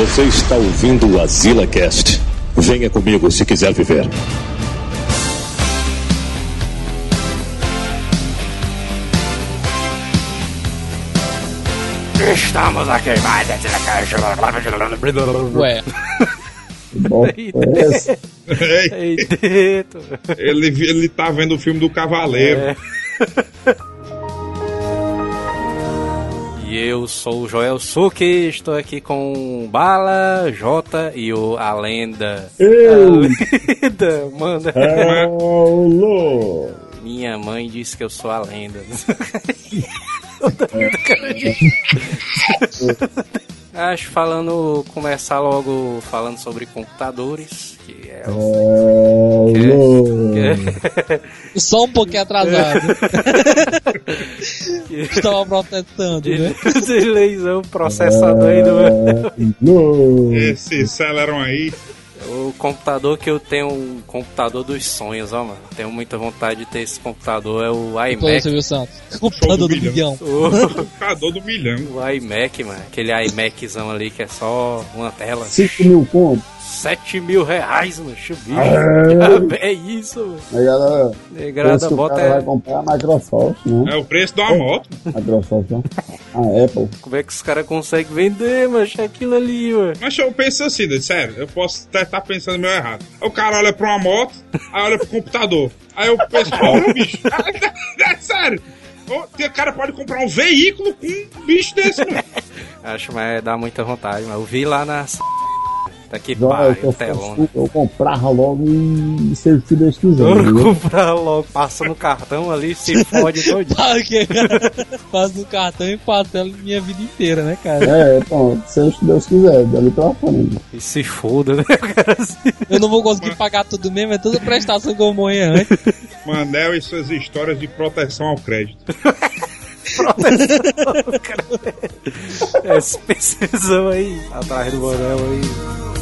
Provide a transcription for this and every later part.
Você está ouvindo o Azila Cast. Venha comigo se quiser viver. Estamos aqui mais Ué, dentro. Ele, ele tá vendo o filme do Cavaleiro. É. E eu sou o Joel Suki, estou aqui com Bala, Jota e o A Lenda. Eu. A Lenda, manda. Paulo! Minha mãe disse que eu sou a lenda. Acho falando, começar logo falando sobre computadores, que é o Paulo! só um pouquinho atrasado. Estava protestando, né? de leisão processador aí do Paulo! Esse Celeron aí. O computador que eu tenho, um computador dos sonhos, ó, mano. Tenho muita vontade de ter esse computador, é o Depois, iMac. Silvio Santos. Computador do milhão. milhão. O, Computador do milhão. o iMac, mano. Aquele iMaczão ali que é só uma tela. 5 mil conto. 7 mil reais, mano. Chubicho. É. É isso, mano. Aí, galera, Negrada bota cara vai é. comprar a Microsoft, né? É o preço uma moto. Microsoft, ó. A Apple. Como é que os caras conseguem vender, mano? Aquilo ali, mano. Mas eu penso assim, né, sério, eu posso até estar pensando meio errado. O cara olha pra uma moto, aí olha pro computador. Aí eu penso, porra, bicho. É sério. O cara pode comprar um veículo com um bicho desse, mano. Acho, mas dá muita vontade, mas eu vi lá na. Eu, o tô telão. eu comprava logo e se se Deus quiser. Eu viu? comprar logo, passa no cartão ali, se fode todo. Que? Faz no cartão e parcela minha vida inteira, né, cara? É, pronto, seja se Deus quiser, dali pra frente. E se foda, né, cara? Eu não vou conseguir pagar tudo mesmo, é toda prestação que eu morri antes. Manel e suas histórias de proteção ao crédito. Essa precisão aí, atrás do Borel aí.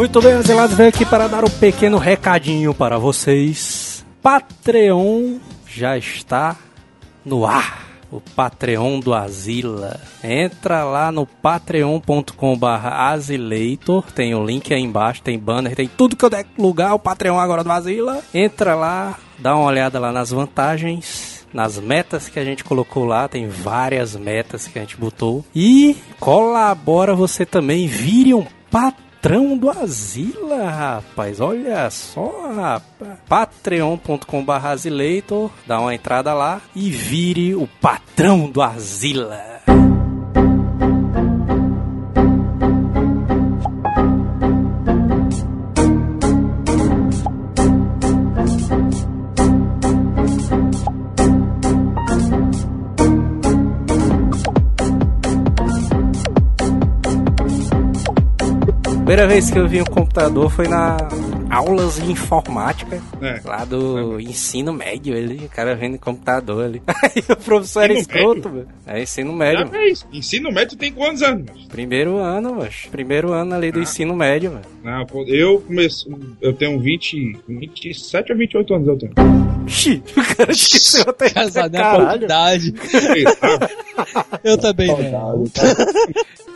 Muito bem, Azelados, venho aqui para dar um pequeno recadinho para vocês. Patreon já está no ar. O Patreon do Azila. Entra lá no patreon.com.br Azileitor. Tem o link aí embaixo, tem banner, tem tudo que eu der lugar. O Patreon agora do Azila. Entra lá, dá uma olhada lá nas vantagens. Nas metas que a gente colocou lá, tem várias metas que a gente botou. E colabora você também, vire um patrão do Azila, rapaz. Olha só, rapaz. patreon.com.br Azileitor, dá uma entrada lá e vire o patrão do Azila. Primeira vez que eu vi um computador foi na aulas de informática, É. lá do ensino médio, ele, o cara vendo computador ali. Aí o professor era escroto, velho. É ensino médio. Ensino médio tem quantos anos? mano? Primeiro ano, mano. Primeiro ano ali do ensino médio, mano. Não, pô, eu comecei. Eu tenho 20, 27 ou 28 anos eu tenho. Xi, o cara esqueceu até Casado na faculdade. Eu também, velho.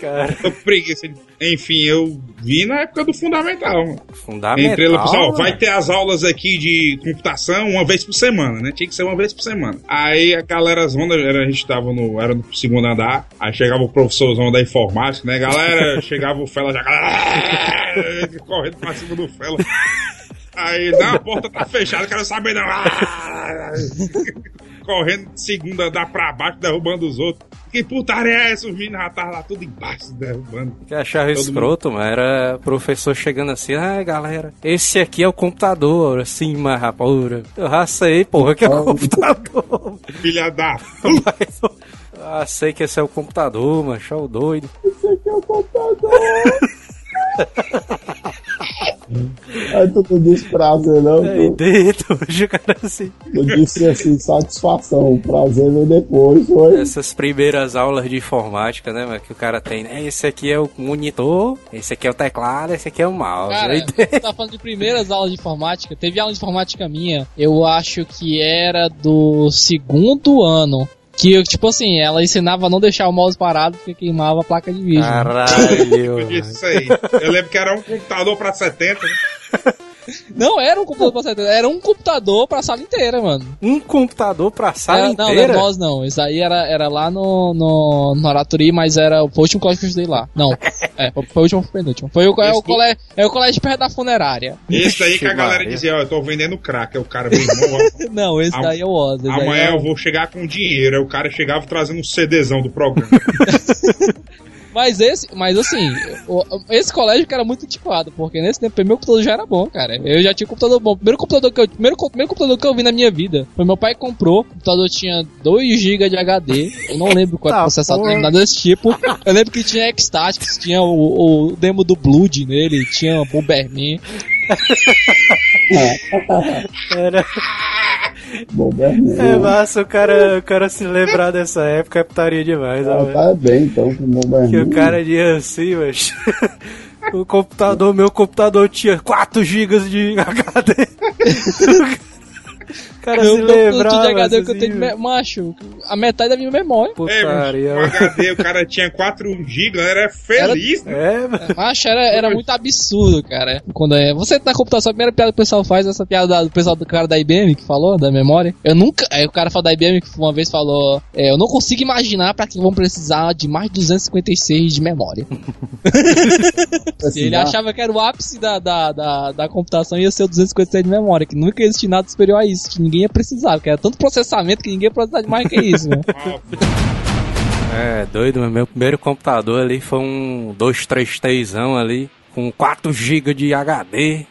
cara. eu preguiça de- Enfim, eu vi na época do fundamental. mano. Fundamental. Entrei lá, pessoal, vai ter as aulas aqui de computação uma vez por semana, né? Tinha que ser uma vez por semana. Aí a galera zona, a gente tava no, era no segundo andar, aí chegava o professorzão da informática, né? Galera, chegava o Fela já, correndo pra cima do Fela. Aí, não, a porta tá fechada, quero saber não. Correndo de segundo andar pra baixo, derrubando os outros. Que putaria é essa? Os meninos já estavam lá tudo embaixo, derrubando. que achava Todo escroto, mano. Era professor chegando assim, ah, galera, esse aqui é o computador, assim, mas rapaz, eu já sei, porra, que é o computador. Filha da eu- ah, sei que esse é o computador, mano, show doido. Esse aqui é o computador. Aí tu não disse prazer, não. Dentro, hoje o cara assim. tu disse assim, satisfação. Prazer veio depois, foi? Essas primeiras aulas de informática, né, mano, que o cara tem, né? Esse aqui é o monitor, esse aqui é o teclado, esse aqui é o mouse. Cara, você tá falando de primeiras aulas de informática. Teve aula de informática minha, eu acho que era do segundo ano. Que, tipo assim, ela ensinava a não deixar o mouse parado porque queimava a placa de vídeo. Caralho. Eu disse isso aí. Eu lembro que era um computador pra 70. né? Não era um computador pra 70, era um computador pra sala inteira, mano. Um computador pra sala Era- não, inteira? não, nós não. Isso aí era, era lá no, no, no Araturi, mas era foi o último colégio que eu estudei lá. Não, é, foi, o último, foi o penúltimo. Foi o, é, o colégio, é o colégio perto da funerária. Esse aí que a galera dizia, ó, eu tô vendendo crack. Aí o cara, ó, Não, esse daí é o Oz. amanhã é eu vou chegar com dinheiro. Aí o cara chegava trazendo um CDzão do programa. Mas esse, mas assim, o- esse colégio que era muito antiquado, porque nesse tempo meu computador já era bom, cara. Eu já tinha computador bom. O primeiro computador que eu, primeiro, primeiro computador que eu vi na minha vida foi meu pai que comprou. O computador tinha 2 GB de HD. Eu não lembro qual era o Tá, processador, nem nada desse tipo. Eu lembro que tinha Ecstatics, tinha o, o demo do Blood nele, tinha Bomberman. Era, bem, é massa o cara, o cara se lembrar dessa época, é putaria demais, Ah, velho. tá bem, então, com bom Que o cara dizia assim, mas. O computador, meu computador tinha 4 GB de HD. Cara Meu se lembrava. de HD que eu tenho, me- macho, a metade da minha memória. É, Putaria. o HD, o cara tinha 4 GB, era feliz. né? É, mano. Macho, era, era muito absurdo, cara. Quando é, você na computação, a primeira piada que o pessoal faz, essa piada do pessoal do cara da IBM que falou, da memória. Eu nunca. Aí o cara falou da IBM que uma vez falou: é, Eu não consigo imaginar pra que vão precisar de mais de 256 de memória. Ele achava que era o ápice da, da, da, da computação ia ser o 256 de memória, que nunca ia existir nada superior a isso, que ninguém ia precisar, porque era tanto processamento que ninguém ia precisar de mais que isso, né? É, doido, mas meu primeiro computador ali foi um 233zão ali, com 4 GB de HD.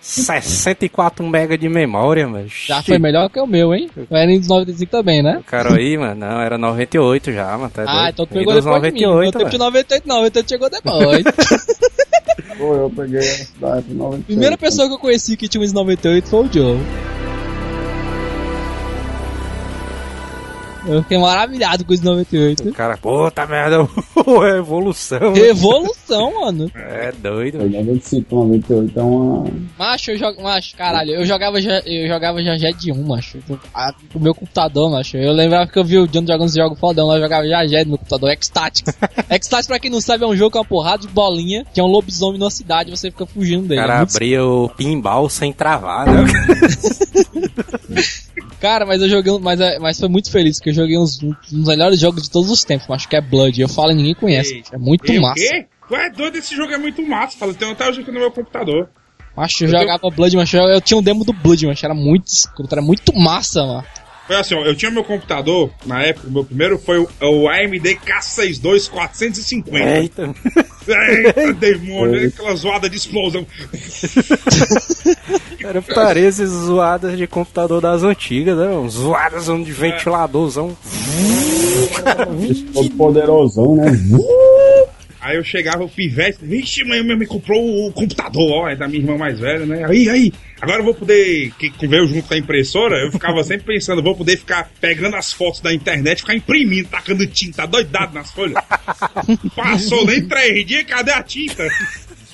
64 MB de memória, mas. Já foi melhor que o meu, hein? Era em 95 também, né? O cara aí, mano, não, era 98 já, mano. Tá Ah, doido. então tu pegou Windows depois de mim. No tempo de velho. 98, 98 chegou depois. Foi, eu peguei da época 96. Primeira pessoa que eu conheci que tinha um 98 foi o Joe. Eu fiquei maravilhado com os 98. O cara, puta merda, é evolução. Revolução, mano. É doido, mano. 95, 98 é uma. Macho, eu jogo. Macho, caralho, eu jogava já, eu jogava já Jet de 1, macho. O meu computador, macho. Eu lembrava que eu vi o John jogando esse jogo fodão lá, eu jogava já Jet no meu computador, Ecstatics. Ecstatics, pra quem não sabe, é um jogo com uma porrada de bolinha, que é um lobisomem numa cidade e você fica fugindo O dele. cara É abria o pinball sem travar, né? Cara, mas eu joguei, um- mas, é- mas foi muito feliz, porque eu joguei uns, um dos melhores jogos de todos os tempos, acho que é Blood. Eu falo e ninguém conhece. É muito E o massa. quê? Tu é doido, esse jogo é muito massa. Fala, tem até hoje aqui no meu computador. Macho, eu jogava Blood, mas eu, eu tinha um demo do Blood, mas era muito escroto, era muito massa, mano. Foi assim, ó, eu tinha meu computador, na época, o meu primeiro foi o, o AMD K62 450. Eita. Eita, demônio, né? aquela zoada de explosão. Era putaria essas zoadas de computador das antigas, né? mano? Zoadas de ventiladorzão. Todo poderosão, né? Aí eu chegava, o pivete, vixe, mãe, minha mãe comprou o computador, ó, é da minha irmã mais velha, né? Aí, aí, agora eu vou poder, que que veio junto com a impressora, eu ficava sempre pensando, vou poder ficar pegando as fotos da internet, ficar imprimindo, tacando tinta, doidado nas folhas. Passou nem três dias, cadê a tinta?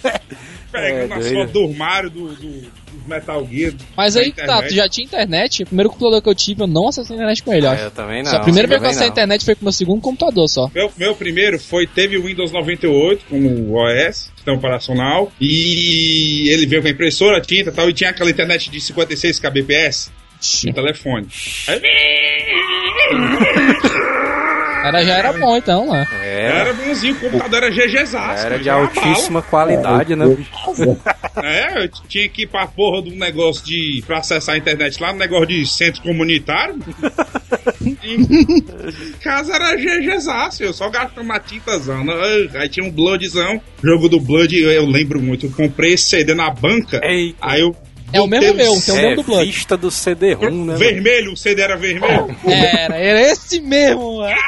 Pegando É, as doido. fotos do armário, do, do, dos Metal Gear. Mas aí tá, tu já tinha internet? O primeiro computador que eu tive, eu não acessei a internet com ele, ó. É, eu também não. Só a primeira vez que eu acessei a internet foi com o meu segundo computador só. Meu, meu primeiro foi, teve o Windows 98 como OS, sistema operacional, e ele veio com a impressora, tinta e tal, e tinha aquela internet de 56 kbps no telefone. Aí, Era, já era bom então, lá. Era, era bonzinho, o computador era GGzaço. era de altíssima qualidade, né? bicho? bala. É, eu tinha que ir pra porra de um negócio de. pra acessar a internet lá, no negócio de centro comunitário. casa era GGzaço, eu só gastando uma tintazão. né? Aí tinha um Bloodzão, jogo do Blood, eu, eu lembro muito. Eu comprei esse CD na banca, Eita. aí eu. É o mesmo meu, tem o É, mesmo do Blood. vista do CD-ROM, né? mano? Vermelho, o CD era vermelho. Era, era esse mesmo, mano.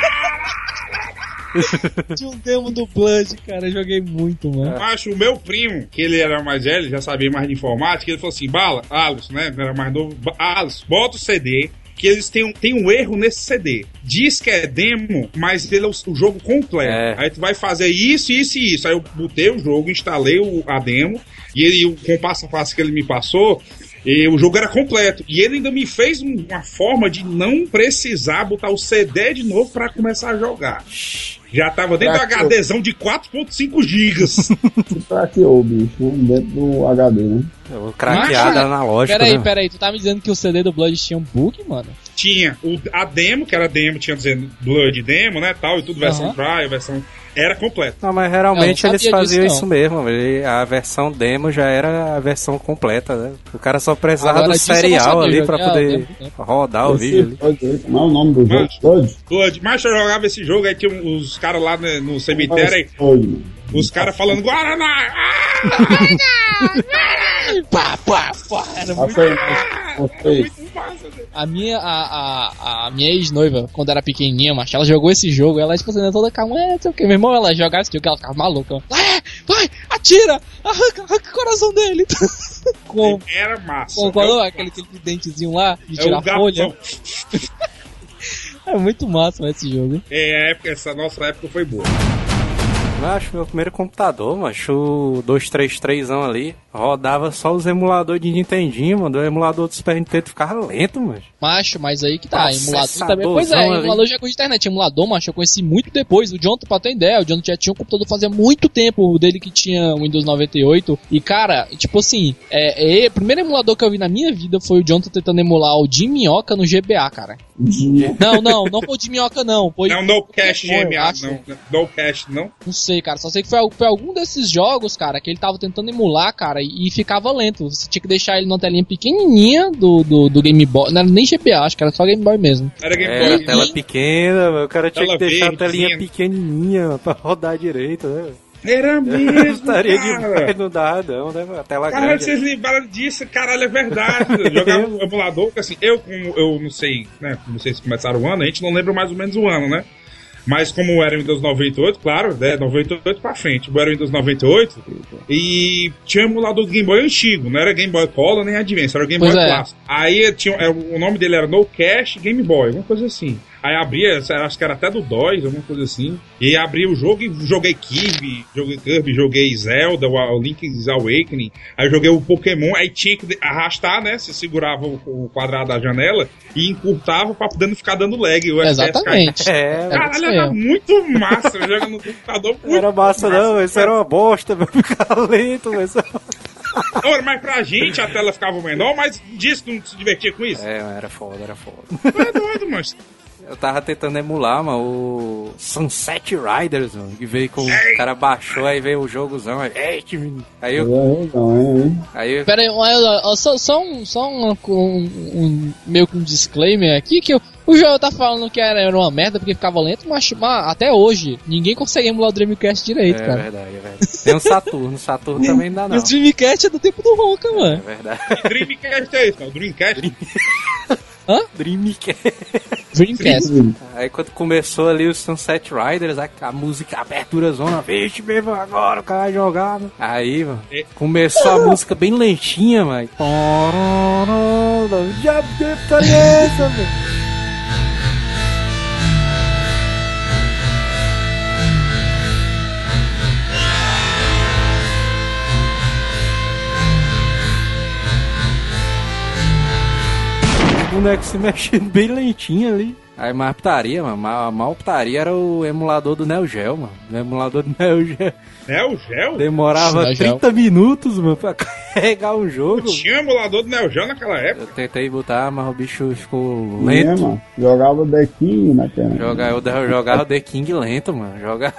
Tinha um demo do Blood, cara. Eu joguei muito, mano. Acho o meu primo, que ele era mais velho, já sabia mais de informática, ele falou assim: Bala, Alice, né? Era mais novo. "Ba- Alice, bota o CD. Que eles têm um, tem um erro nesse CD. Diz que é demo, mas ele é o, o jogo completo. É. Aí tu vai fazer isso, isso e isso. Aí eu botei o jogo, instalei o, a demo, e ele, o- com o passo a passo que ele me passou, e o jogo era completo. E ele ainda me fez um- uma forma de não precisar botar o CD de novo pra começar a jogar. Já tava dentro do. HDzão de 4.5 gigas. Que craqueou, bicho, dentro do HD, né? O craqueado Mas, analógico. Peraí, né? peraí. Tu tá me dizendo que o CD do Blood tinha um bug, mano? Tinha o, a demo, que era demo, tinha dizendo Blood demo, né, tal, e tudo, versão Aham. trial, versão... Era completo. Não, mas Eu geralmente não eles faziam disso, isso mesmo. ele- a versão demo já era a versão completa, né? O cara só precisava Agora, do serial ali pra poder tempo, tempo. rodar o vídeo ali. Como é o nome do jogo? Mas- Blood? Blood. Mas eu jogava esse jogo, aí tinha os caras lá no, no cemitério, aí. Os caras falando Guaraná! Ah! Pá, pá, pá. Era muito... Passei, Ah! passei. Muito massa. A minha, a, a, a minha ex-noiva, quando era pequenininha, macho, ela jogou esse jogo, ela, tipo assim, toda calma, é, não sei o que, meu irmão, ela jogava esse jogo, ela ficava maluca. É, vai, atira, arranca, arranca o coração dele. com, Era massa. com qual, É aquele, aquele dentezinho lá, de é tirar folha. É muito massa esse jogo. É, a época, essa nossa época foi boa. Acho meu primeiro computador, macho, o 233 ali, rodava só os emuladores de Nintendinho, mano. O emulador do Super Nintendo ficava lento, mano. Macho, mas aí que tá, emulador também. Pois é, ali. emulador já de internet. Emulador, macho, eu conheci muito depois. O Jonathan, pra ter ideia, o Jonathan já tinha um computador fazia muito tempo, o dele que tinha o Windows 98. E, cara, tipo assim, é, é, o primeiro emulador que eu vi na minha vida foi o Jonathan tentando emular o Jim Minhoca no GBA, cara. Não, não, não foi Jim Minhoca, não. Foi Não, no cash GMA, acho. não. No cash, não. Não sei, cara. Só sei que foi, foi algum desses jogos, cara, que ele tava tentando emular, cara, e, e ficava lento. Você tinha que deixar ele numa telinha pequenininha do, do, do Game Boy. Não era nem GBA, acho que era só Game Boy mesmo. Era Game É, a Boy. tela pequena, mano. o cara tinha Tela que deixar a verde, telinha sim. pequenininha mano, pra rodar direito, né? Era mesmo, Estaria cara. demais, não dá, não, né? A tela Caralho, grande. vocês lembraram disso? Caralho, é verdade. Eu jogava um emulador, porque assim, eu como eu não sei, né? Como vocês começaram o ano, a gente não lembra mais ou menos o ano, né? Mas como era o Windows 98, claro, né? 98 pra frente. Era o Windows 98 e tinha um emulador do Game Boy antigo, não era Game Boy Color nem Advance, era o Game Pois Boy é. Clássico. Aí tinha, é, o nome dele era No Cash Game Boy, alguma coisa assim. Aí abria, acho que era até do DOS, alguma coisa assim. E aí abria o jogo e joguei Kirby, joguei Kirby, joguei Zelda, o, Link's Awakening. Aí joguei o Pokémon, aí tinha que arrastar, né? Você segurava o, quadrado da janela e encurtava pra poder não ficar dando lag. Exatamente. É, Caralho, era muito massa. Jogando no computador. não era massa não, isso era uma bosta, meu. Ficava lento, mas... Ora, mas pra gente a tela ficava menor, mas disse que não se divertia com isso. É, era foda, era foda. Tu é doido, mano. Eu tava tentando emular, mano, o Sunset Riders, mano, que veio com... O cara baixou, aí veio o jogozão, aí... Aí eu... É, é? Aí eu... Pera aí, só, só, um, só um, um, um- meio que um disclaimer aqui, que o, o jogo tá falando que era, era uma merda porque ficava lento, mas, mas até hoje, ninguém consegue emular o Dreamcast direito, É cara. verdade, é verdade. Tem um Saturno, Saturno também não dá não. o Dreamcast é do tempo do Ronca, É mano. verdade. Dreamcast é isso, não. Dreamcast. Dreamcast. Dreamcast. Aí quando começou ali o Sunset Riders, a, a música, a abertura zona, vixe, mesmo agora o cara mano. Aí, mano, É. começou a música bem lentinha, mano. Já essa, velho. Boneco se mexendo bem lentinho ali. Aí mais putaria, mano. Ma- A mal putaria era o emulador do Neo Geo, mano. O emulador do Neo Geo É o Gel? demorava Neo Geo. 30 minutos, mano, pra carregar o jogo. Tinha um emulador do Neo Geo naquela época. Eu tentei botar, mas o bicho ficou É, lento. mano. Jogava dequinho na tela. Joga, eu eu jogava o The King lento, mano. Joga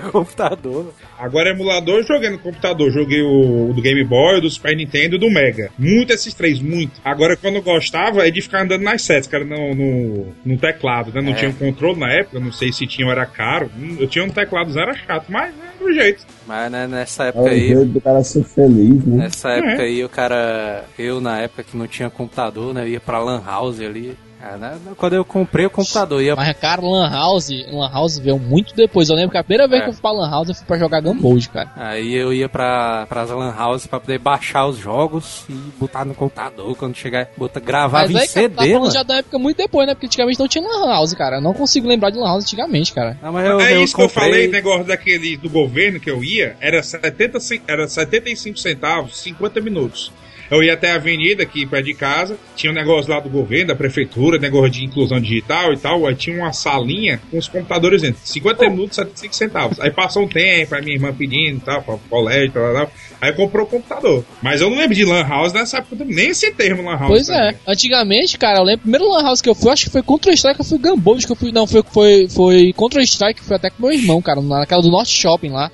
computador. Agora, emulador, eu joguei no computador. Joguei o, o do Game Boy, o do Super Nintendo e o do Mega. Muito esses três, muito. Agora, quando eu gostava, é de ficar andando nas setas, cara, no, no, no teclado, né? Não É. tinha um controle na época, não sei se tinha ou era caro. Hum, Eu tinha um teclado, era chato, mas é do jeito. Mas né, nessa É época o aí. jeito do cara ser feliz, né? Nessa época aí, o cara. Eu, na época que não tinha computador, né? Ia pra Lan House ali. Ah, né, Quando eu comprei o computador, ia Mas, cara, Lan House, Lan House veio muito depois. Eu lembro que a primeira vez É. que eu fui pra Lan House, eu fui pra jogar Gumball, cara. Aí eu ia pra, pras lan house pra poder baixar os jogos e botar no computador quando chegar, botar, gravava em tá CD, falando mano. já da época muito depois, né? Porque antigamente não tinha Lan House, cara. Eu não consigo lembrar de Lan House antigamente, cara. Não, mas eu, é eu isso que eu comprei- falei, negócio daquele do governo que eu ia, era, 70, ce- era 75 centavos, 50 minutos. Eu ia até a avenida aqui perto de casa, tinha um negócio lá do governo, da prefeitura, negócio de inclusão digital e tal, aí tinha uma salinha com os computadores dentro. 50 minutos, 75 centavos. Aí passou um tempo, aí minha irmã pedindo e tal, pra colégio, tal, tal, tal. Aí comprou o computador. Mas eu não lembro de Lan House nessa época, também, nem esse termo Lan House. Pois pra é. Antigamente, cara, eu lembro, o primeiro Lan House que eu fui, acho que foi Counter-Strike, eu fui acho que eu fui. Não, foi, foi, foi Counter-Strike, que foi até com meu irmão, cara, naquela do Norte Shopping lá.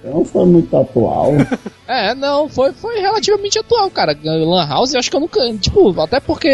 Então não foi muito atual. É, não, foi, foi relativamente atual, cara. Lan House, eu acho que eu nunca. Tipo, até porque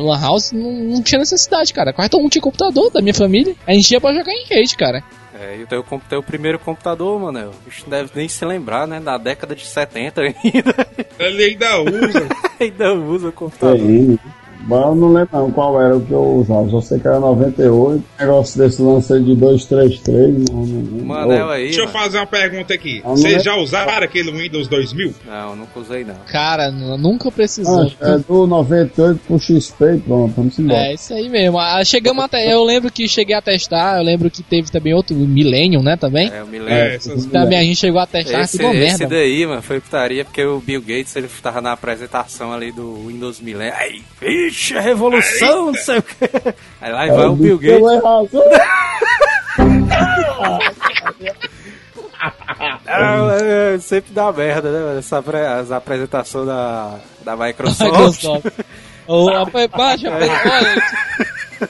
Lan House não, não tinha necessidade, cara. Quase todo mundo tinha computador da minha família. A gente ia pra jogar em rede, cara. É, e eu comprei o primeiro computador, mano. A gente não deve nem se lembrar, né? Da década de 70 ainda. Ele ainda usa. ainda usa o computador. Tem. Mas eu não lembro não qual era o que eu usava. Só sei que era 98. Negócio desse lance aí de 233. Não, não, não. Manel aí. Deixa eu mano. fazer uma pergunta aqui. Vocês é- já usaram aquele Windows 2000? Não, nunca usei não. Cara, nunca precisou. Ah, é do 98 pro XP e pronto, vamos embora. É, isso aí mesmo. Ah, chegamos até. Eu lembro que cheguei a testar, eu lembro que teve também outro Millennium, né, também. É, eu me lembro. É, essas Também a gente chegou a testar, Esse, esse merda. daí, mano, foi putaria porque o Bill Gates ele tava na apresentação ali do Windows Millennium. Aí, vixe, a revolução, não sei o que. Aí lá vai o Bill Gates. Ah, é, sempre dá merda, né? Essa, apre- as apresentações da, da Microsoft. Microsoft. Ô, rapaz, baixa, olha,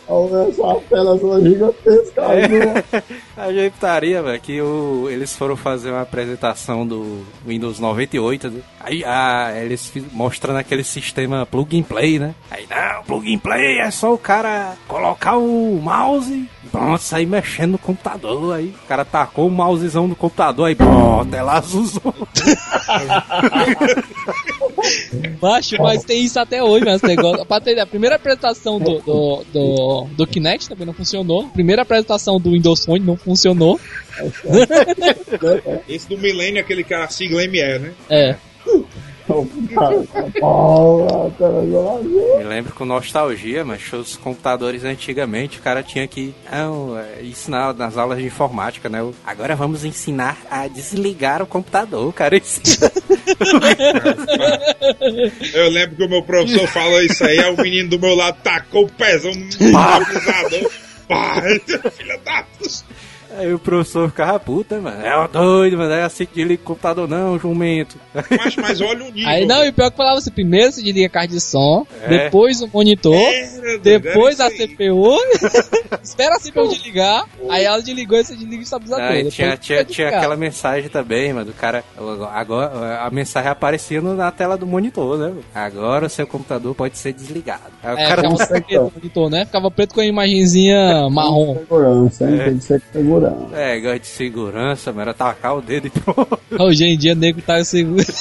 Olha só, a tela só gigantesca. A gente putaria, velho, que o, eles foram fazer uma apresentação do Windows 98, né? Aí ah, eles mostrando aquele sistema plug and play, né? Aí não, plug and play é só o cara colocar o mouse e pronto, sair mexendo no computador. Aí o cara tacou o mousezão no computador, aí pronto, tela azulzão. Baixo, mas tem isso até hoje, mas negócio. A primeira apresentação do, do, do, do Kinect também não funcionou. A primeira apresentação do Windows Phone não funcionou. Esse do Millennium, aquele que a sigla ME, né? É. Me lembro com nostalgia, mas os computadores antigamente o cara tinha que não, é, ensinar nas aulas de informática, né? Agora vamos ensinar a desligar o computador, cara. Eu lembro que o meu professor falou isso aí, aí o menino do meu lado tacou o pezão no. Pá, filha da puta. Aí o professor ficava puta, mano. É o doido, mano. É assim que desliga o computador, não, jumento. Mas, mas olha o nível. Aí não, e pior que falava assim: primeiro você desliga a caixa de som, É. depois o monitor, doido, depois era a aí. CPU, espera a CPU desligar, aí ela desligou e você desliga o estabilizador. Aí Depois tinha, tinha, tinha aquela mensagem também, mano, do cara. Agora a mensagem aparecia na tela do monitor, né? mano? Agora o seu computador pode ser desligado. Aí o É, cara ficava preto o monitor, né? Ficava preto com a imagenzinha marrom. Segurança, hein? Tem que ser segurança. É, gosta de segurança, mano. Era tacar o dedo e pronto. Hoje em dia, nego tá seguro.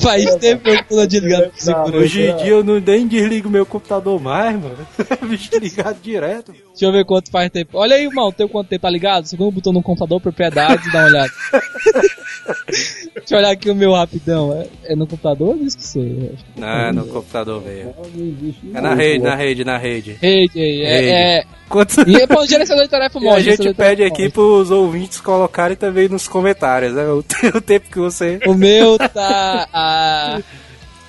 Faz tempo que eu pulo desligado pro segurança. Hoje em dia eu não nem desligo meu computador mais, mano. Bicho ligado direto. Deixa eu ver quanto faz tempo. Olha aí, irmão, teu quanto tempo tá ligado? Segundo botão no computador, propriedades, dá uma olhada. Deixa eu olhar aqui o meu rapidão. É, é no computador? Eu esqueci. Não, é no computador mesmo. É na rede, na rede, na rede. Rede aí, é. é... Quanto... E pô, gerenciador de tarefa E móvel. a gente pede aqui pros ouvintes colocarem também nos comentários, né? O, o tempo que você. O meu tá a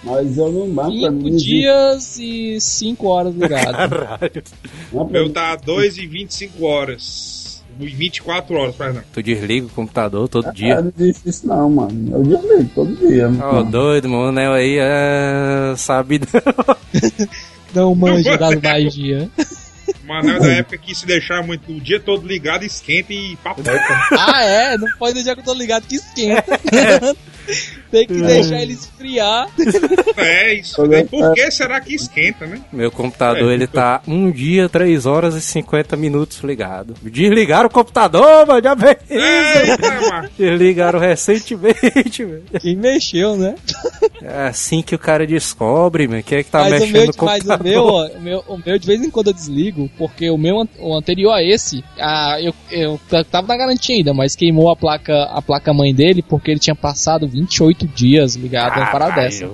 Mas eu não pra mim. 5 não existe. dias e 5 horas ligado. Caralho. O meu tá 2 e 25 horas. E 24 horas, perdão. Tu desliga o computador todo Ah, dia. não existe isso não, mano. Eu desligo todo dia. Ó, mano. doido, mano, né? Aí, ah, sabe não. Não manja das magia. Manel é da época que se deixar muito o dia todo ligado, esquenta e papoca. Ah, é? Não pode deixar que eu tô ligado que esquenta. Tem que deixar ele esfriar. É isso. E por que será que esquenta, né? Meu computador, É, ele tá um dia, 3 horas e 50 minutos ligado. Desligaram o computador, mano, já veio. Eita. Desligaram recentemente, velho. Quem mexeu, né? É assim que o cara descobre, mano, quem é que tá mas, o mexendo meu, no mas computador. o meu, ó, o meu, o meu de vez em quando eu desligo, porque o meu o anterior a esse, a, eu, eu tava na garantia ainda, mas queimou a placa a placa mãe dele porque ele tinha passado 28 dias ligado a uma parada dessa.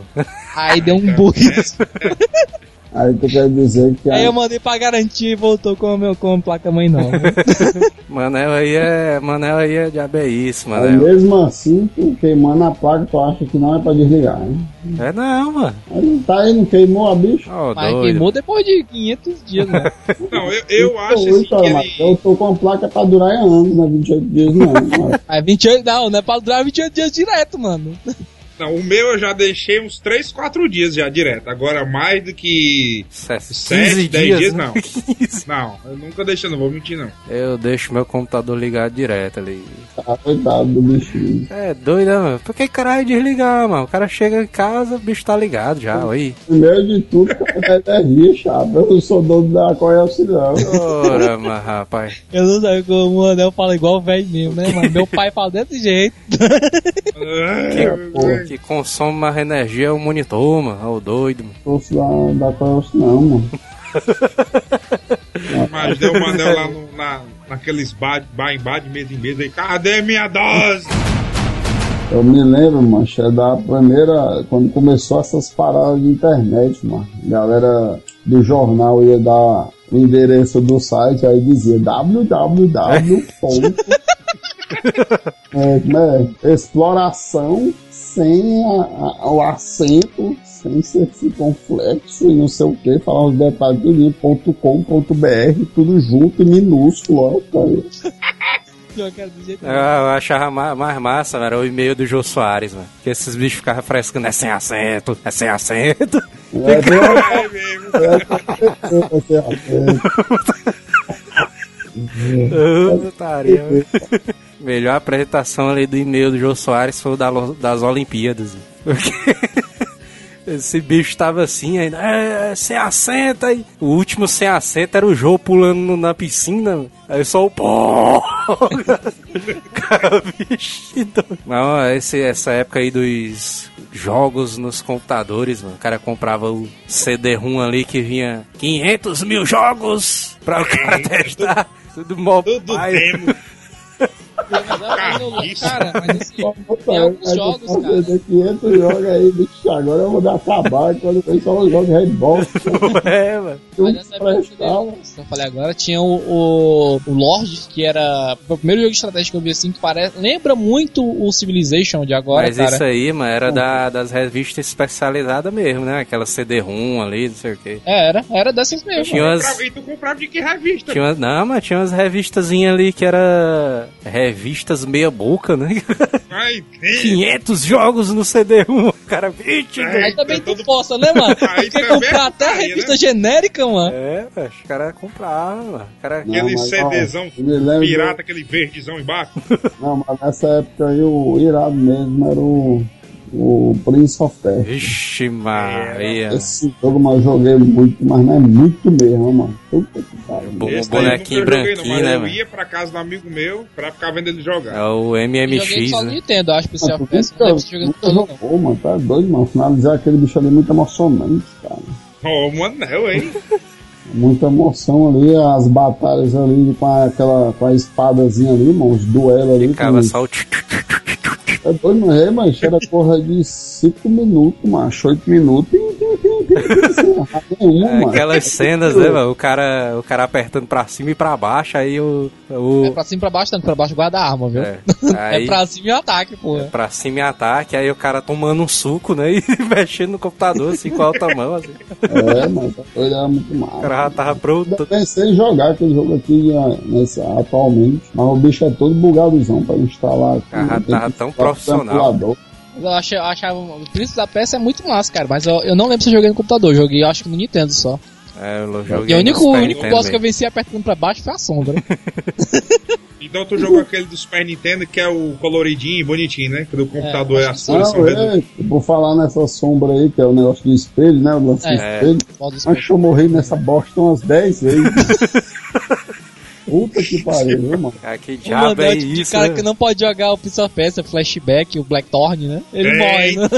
Aí deu um bug. Aí tu quer dizer que Aí eu mandei pra garantia e voltou com a meu com a placa mãe não. Manel aí é. Manel aí é diabeíce, aí Manel. mesmo assim, tu queimando a placa, tu acha que não é pra desligar, hein? É não, mano. Aí não tá aí, não queimou a bicha. Ó, Mas doido. queimou depois de 500 dias, né? Não, eu, eu acho assim Oito, que mas ele. Eu tô com a placa pra durar anos, não é 28 dias não. mas- Aí 28, não, não é pra durar 28 dias direto, mano. Não, o meu eu já deixei uns 3, 4 dias já direto. Agora mais do que Se- 7, 10 dias, né? não. 15. Não, eu nunca deixei, não vou mentir não. Eu deixo meu computador ligado direto ali. Tá, coitado do bichinho. É doido, né, mano? Por que caralho desligar, mano? O cara chega em casa, o bicho tá ligado já, aí. Primeiro de tudo, cara, é energia, chapa. Eu não sou dono da Coelce, não. Ora, mas rapaz. Eu não sei como o Anel fala igual o velho mesmo, né, mano? Meu pai fala desse jeito. Ah, Que consome mais energia é o monitor, mano. É o doido, mano. Da, da Coelce, não, mano. Mas deu o Manel lá no, na, naqueles bar, bar em bar de mesa em mesa aí. Cadê minha dose? Eu me lembro, mancha, é da primeira. Quando começou essas paradas de internet, mano. A galera do jornal ia dar o endereço do site, aí dizia www. é, como é? Exploração sem a- a- o acento, sem ser circunflexo e não sei o que, falar os detalhes do ponto com, ponto br, tudo junto e minúsculo, ó, cara. Eu jeito Eu, achava ma- mais massa, mano, era o e-mail do Jô Soares, mano. Que esses bichos ficavam frescando, é sem acento, é sem acento. É, bem- É mesmo. é, é, Ah, otário, mano. Melhor apresentação ali do e-mail do Jô Soares foi o da das Olimpíadas. Esse bicho tava assim, ainda, é, é, sem acento aí. O último sem acento era o Jô pulando na piscina. mano. Aí só o pó. Cara, bicho. ó, esse, essa época aí dos jogos nos computadores, mano. O cara comprava o CD-ROM ali que vinha 500 mil jogos pra o cara testar. Tudo mó Tudo temo. Cara, mas assim, Tem tem alguns jogos, cara. 500 jogos aí, bicho, agora eu vou dar acabar quando vem só os jogos Red Ball. É, mano. Mas nessa época que eu falei agora, tinha o, o, o Lorde, que era o primeiro jogo de estratégia que eu vi assim, que parece, lembra muito o Civilization de agora, Mas cara. isso aí, mano, era da- das revistas especializadas mesmo, né? Aquela CD-ROM ali, não sei o quê. É, era, era dessas mesmo. Tinha umas, E tu comprava de que revista? tinha umas, não, mas tinha umas revistazinhas ali que era revistas meia boca, né? Ai, tem. 500 jogos no CD-ROM, cara, 20, É. velho. Aí também todo- tu posta, né, mano? Aí Quer também comprar é até putaria, revista né? genérica, mano. É, velho, os caras compravam, mano. Cara... Não, Aquele mas, ó, CDzão lembro- pirata, aquele verdezão embaixo. Não, mas nessa época aí o irado mesmo era o, o Prince of Persia. Vixe, Maria. Esse jogo mas eu joguei muito, mas não é muito mesmo, mano. Puta que pariu. Eu bonequinho branquinho, mas né, Eu mano? ia pra casa do amigo meu pra ficar vendo ele jogar. É o Eu joguei MMX, só né? Nintendo, eu acho, Prince Ah, of tu Persia. Não não. jogou, mano. Tá doido, mano. Finalizar aquele bicho ali é muito emocionante, cara. Ô, Manel, hein? Muita emoção ali, as batalhas ali com a- aquela com a espadazinha ali, mano, os duelos ali. Ficava com- só o... tch, tch, É doido, mas é, mas era porra de 5 minutos, macho, 8 minutos. Pim, mano. Aquelas cenas, né, mano? O cara, o cara apertando pra cima e pra baixo, aí o... o É pra cima e pra baixo, tanto pra baixo guarda a arma, viu? é, É, aí, pra cima e ataque, pô. pra cima e ataque, aí o cara tomando um suco, né? E mexendo no computador, assim, com a outra mão, assim. É, mas a coisa era muito O massa. cara já tava pronto. Eu pensei em jogar aquele jogo aqui ah, nessa, atualmente, mas o bicho é todo bugadozão pra instalar aqui. Ah, Tem tava tão o profissional. Eu achava, achava o Príncipe da Peça é muito massa, cara, mas eu, eu não lembro se eu joguei no computador, eu joguei eu acho que no Nintendo só. É, eu joguei E o único, único boss que eu venci apertando pra baixo foi a sombra. Então tu jogou aquele do Super Nintendo que é o coloridinho, bonitinho, né? Que do computador é, acho as que cores são reduzidas. é, por falar nessa sombra aí, que é o negócio do espelho, né? O lance do É. espelho. Boss do Acho que eu morri nessa bosta umas 10 vezes. Puta que pariu, viu, mano? Cara, que O diabo é é tipo de isso, cara né? que não pode jogar o of Persia, Flashback, o Blackthorn, né? Ele morre, né?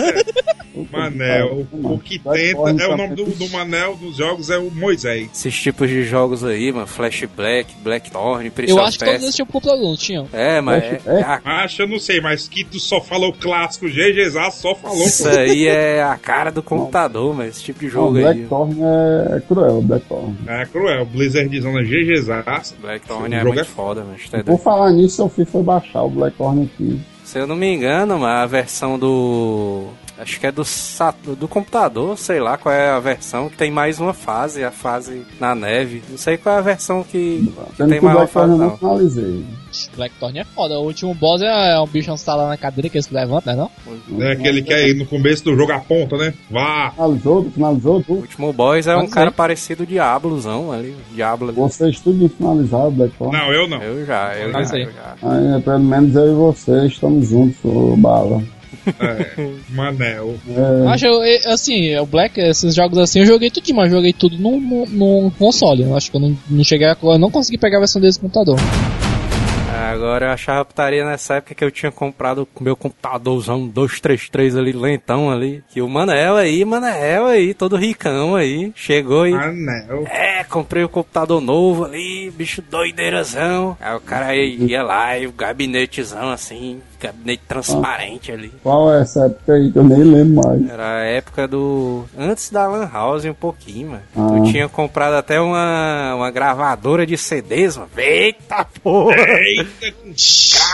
Manel. O que tenta é o nome do, do Manel dos jogos é o Moisés. Esses tipos de jogos aí, mano. Flash Black, Blackthorn, Prince Eu acho que todos eles tinham computador, não tinham? É, mas é, É? a- Acho, eu não sei, mas que tu só falou clássico, GGZA só falou. isso aí é a cara do computador, mas esse tipo de jogo aí. Blackthorn é, é cruel, o Blackthorn. É cruel, Blizzardzão na GGZA. Blackthorn é muito é foda, mas tá Por doido. falar nisso, eu fui foi baixar o Blackthorn aqui. Se eu não me engano, mas a versão do. Acho que é do, do computador, sei lá qual é a versão, que tem mais uma fase, a fase na neve. Não sei qual é a versão que, que tem maior Blackthorn fase, não não. Blackthorn é foda. O último boss é, é um bicho instalado na cadeira que ele se levanta, né? Não? É aquele que aí no começo do jogo aponta, né? Vá! Finalizou, finalizou O tudo. último boss é um Pode cara ser. parecido Diablozão ali. Diablo ali. Vocês tudo de finalizado, Blackthorn. Não, eu não. Eu já, eu já, eu já. Aí, pelo menos eu e você estamos juntos, ô Bala. É, Manel. É, Acho, eu- assim, o Black, esses jogos assim, eu joguei tudo, mas joguei tudo num, num, console. Eu acho que eu não, não cheguei a, eu não consegui pegar a versão desse no computador. Agora eu achava putaria nessa época que eu tinha comprado o meu computadorzão 233 ali, lentão ali. Que o Manel aí, Manel aí, todo ricão aí, chegou e. Manel. É, comprei o computador novo ali, bicho doideirazão. Aí o cara ia lá e o gabinetezão assim, gabinete transparente ali. qual é essa época aí que eu nem lembro mais? Era a época do. Antes da Lan House um pouquinho, mano. Ah. Eu tinha comprado até uma, uma gravadora de CDs, mano. Eita porra! Eita,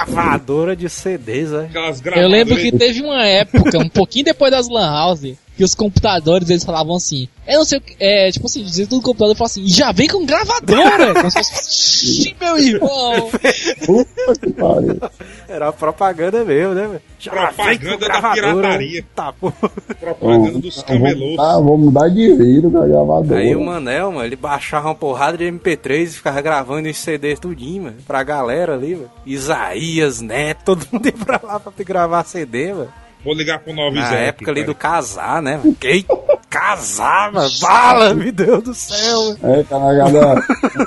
Gravadora de CDs, aquelas Eu lembro que teve uma época, um pouquinho depois das Lan House, que os computadores eles falavam assim. Eu não sei o que. É, tipo assim, dizia tudo no computador e falava assim, já vem com gravadora! Como se fosse, "Ixi, meu irmão! Puta que pariu. Era propaganda mesmo, né, velho? Propaganda da gravadora. pirataria. Tá, porra. Propaganda dos camelôs. mudar, vou mudar de vírus com a gravadora. Aí o Manel, mano, ele baixava uma porrada de MP3 e ficava gravando em CD tudinho, mano, pra galera ali, mano. Isaías, Neto, todo mundo ia pra lá pra gravar CD, mano. Vou ligar pro 9 Na época ali do casar, né? Quem casar, mano? Fala, meu Deus do céu. É, cara, a galera.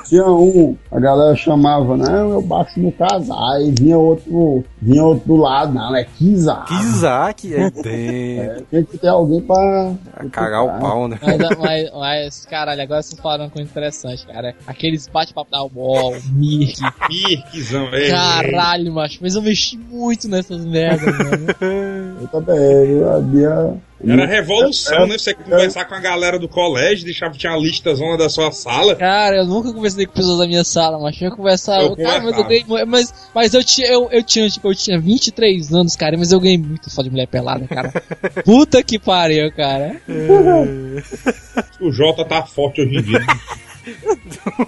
tinha um, a galera chamava, não, eu baixo no casar. Aí vinha outro, vinha outro do lado, não, é Kizar. Kizar que é dentro. É, tinha que ter alguém pra. Pra cagar o pau, né? Mas, mas, mas, caralho, agora vocês falaram uma coisa interessante, cara. Aqueles bate-papo da UOL, Mirk. Mirkzão, é. Caralho, macho, mas eu mexi muito nessas merdas, mano. Eu também, eu havia. Era revolução, né? Você conversar com a galera do colégio, deixava tinha a lista zona da sua sala. Cara, eu nunca conversei com pessoas da minha sala, mas eu conversava. Eu cara, mas eu ganhei. Mas, mas eu tinha, eu, eu tinha, tipo, eu tinha 23 anos, cara, mas eu ganhei muito foda de mulher pelada, cara. Puta que pariu, cara. O Jota tá forte hoje em dia.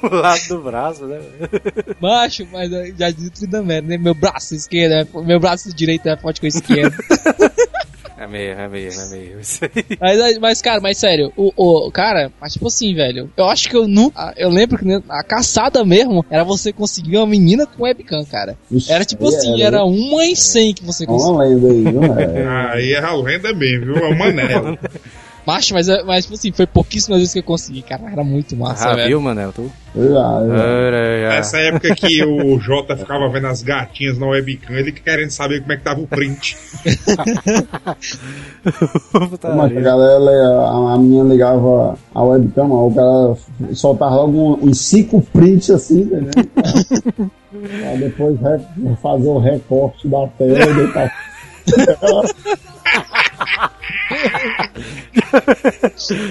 Do lado do braço, né? Macho, mas eu já disse tudo da merda, né? Meu braço esquerdo, é- meu braço direito é forte com o esquerdo. É mesmo, é mesmo, é. Isso aí. Mas, mas, cara, mas sério, o, o cara, mas tipo assim, velho, eu acho que eu nunca. Eu lembro que né, a caçada mesmo era você conseguir uma menina com webcam, cara. Ixi, Era tipo assim, era uma em 100 que você É uma conseguia. lenda aí, viu? É. Aí é a lenda mesmo, viu? É o Manel. Macho, mas, mas tipo assim, foi pouquíssimas vezes que eu consegui, cara. Era muito massa, Ah, velho. viu, Manel? Tu? Eu já, eu já. Era, já. Essa época que o Jota ficava vendo as gatinhas na webcam, ele querendo saber como é que tava o print. Mas a galera, a, a minha ligava a webcam, o cara soltava logo uns cinco prints assim, entendeu? Pra depois fazer o recorte da tela e deitar.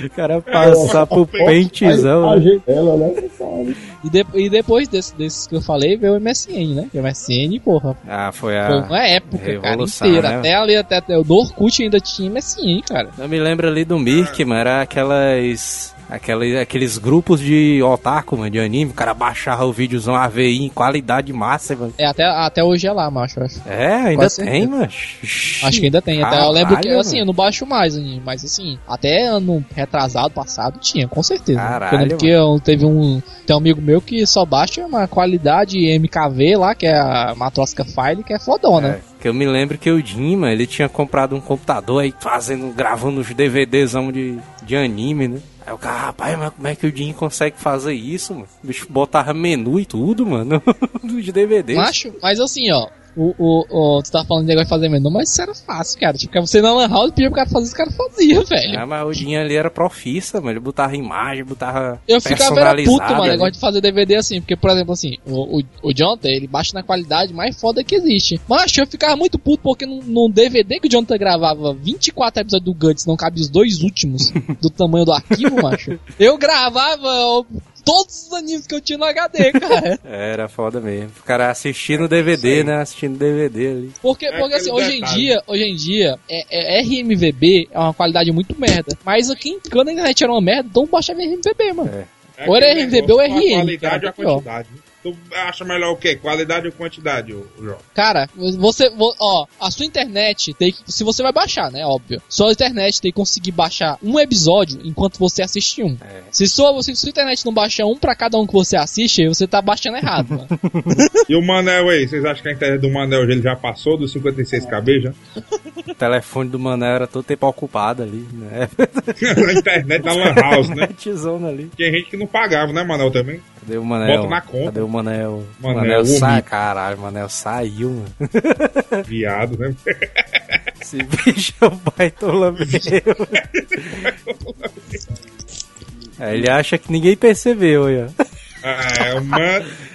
O cara passar pro pentezão. Ajeita ela, né? sabe. E, de- e depois desse- desses que eu falei, veio o MSN, né? O MSN, porra, Ah, foi foi a. uma época, cara, inteira. né? Até ali, até, até o do Orkut ainda tinha MSN, cara. Eu me lembro ali do Mirk, mano, era aquelas. Aquele, aqueles grupos de otaku, mano, de anime, o cara baixava o videozão AVI em qualidade máxima. É, até, até hoje é lá, macho, acho. É, ainda Quase tem, certeza. mano. Acho que ainda tem. Até eu lembro que, Caralho, assim, eu não baixo mais, mas assim, até ano retrasado, passado, tinha, com certeza. Caralho, Eu lembro que eu, teve um. Tem um amigo meu que só baixa uma qualidade MKV lá, que é a Matrosca File, que é fodona. É, que eu me lembro que o mano, ele tinha comprado um computador aí fazendo, gravando os DVDzão de, de anime, né? Aí o cara, rapaz, mas como é que o Jim consegue fazer isso, mano? O bicho botava menu e tudo, mano, dos DVDs. Macho, mas assim, ó. O, o, o, tu tá falando de negócio de fazer menu, mas isso era fácil, cara. Tipo, você na Lan House pedia pro cara fazer, os caras faziam, velho. Ah, mas o Jim ali era profissa, mano. Ele botava imagem, botava Eu ficava era puto, mano, ali. negócio de fazer DVD assim, porque, por exemplo, assim, o, o, o Jonathan, ele baixa na qualidade mais foda que existe. Mas eu ficava muito puto porque num, num DVD que o Jonathan gravava 24 episódios do Guts, não cabe os dois últimos do tamanho do arquivo, macho. Eu gravava todos os animes que eu tinha no HD, cara. Era foda mesmo. O cara assistindo DVD, né? Assistindo DVD ali. Porque, É porque assim, hoje em dia, hoje em dia, é, é RMVB é uma qualidade muito merda. Mas aqui, quando a internet era uma merda, então baixava RMVB, mano. É Ou era aquele RMVB ou RM, A qualidade ou a quantidade. Tu acha melhor o quê? Qualidade ou quantidade, ô, ô João? Cara, você, vo- ó, a sua internet tem que, se você vai baixar, né, óbvio. Sua internet tem que conseguir baixar um episódio enquanto você assiste um. É. Se sua, se sua internet não baixa um pra cada um que você assiste, você tá baixando errado, mano. E o Manel aí? Vocês acham que a internet do Manel ele já passou dos 56kb já? O telefone do Manel era todo tempo ocupado ali, né? Na internet na Lan House, né? Tinha gente que não pagava, né, Manel, também? Cadê o Manel? Bota na conta. Cadê o Manel? Manel, Manel sai, caralho, o Manel saiu, mano. Viado, né? Esse bicho é um baitola mesmo. É, ele acha que ninguém percebeu, olha. Ah, é uma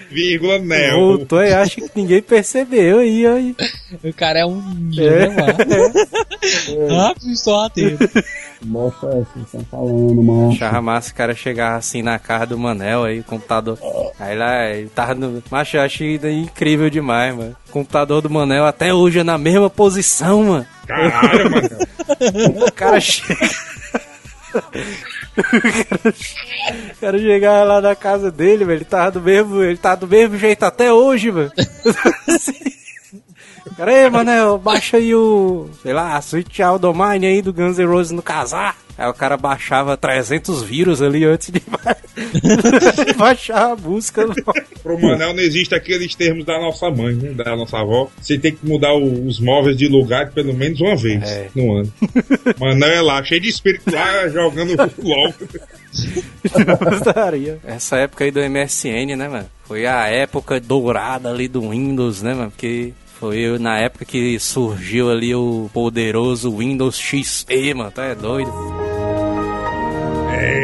vírgula Nel. Voltou e acha que ninguém percebeu aí, aí. o cara é um ninja, É. né, mano? Rápido e Mostra essa, vocês estão falando, mano. Achava massa o cara chegar assim na casa do Manel aí, o computador. Aí lá, ele tava no. Macho, eu achei incrível demais, mano. O computador do Manel até hoje é na mesma posição, mano. Caralho, Manel. O cara chega. O cara- O cara chegava lá na casa dele, velho. Ele tava do mesmo, ele tava do mesmo jeito até hoje, mano. Assim. Cara, aí, Manel, baixa aí o, sei lá, a Switch Out Mine aí do Guns N' Roses no casar. Aí o cara baixava 300 vírus ali antes de ba- baixar a música. Pro Manel não existe aqueles termos da nossa mãe, né? Da nossa avó. Você tem que mudar o- os móveis de lugar pelo menos uma vez É. no ano. Manel é lá, cheio de espírito lá, jogando LOL. Essa época aí do MSN, né, mano? Foi a época dourada ali do Windows, né, mano? Porque foi na época que surgiu ali o poderoso Windows XP, mano. Tá é doido?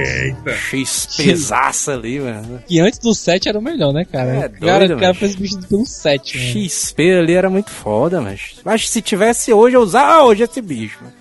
Eita. XPzaça ali, mano. Que antes do 7 era o melhor, né, cara? É o cara, doido, o cara fez bicho pelo 7, mano. XP ali era muito foda, mas. Mas se tivesse hoje, eu usava hoje esse bicho, mano.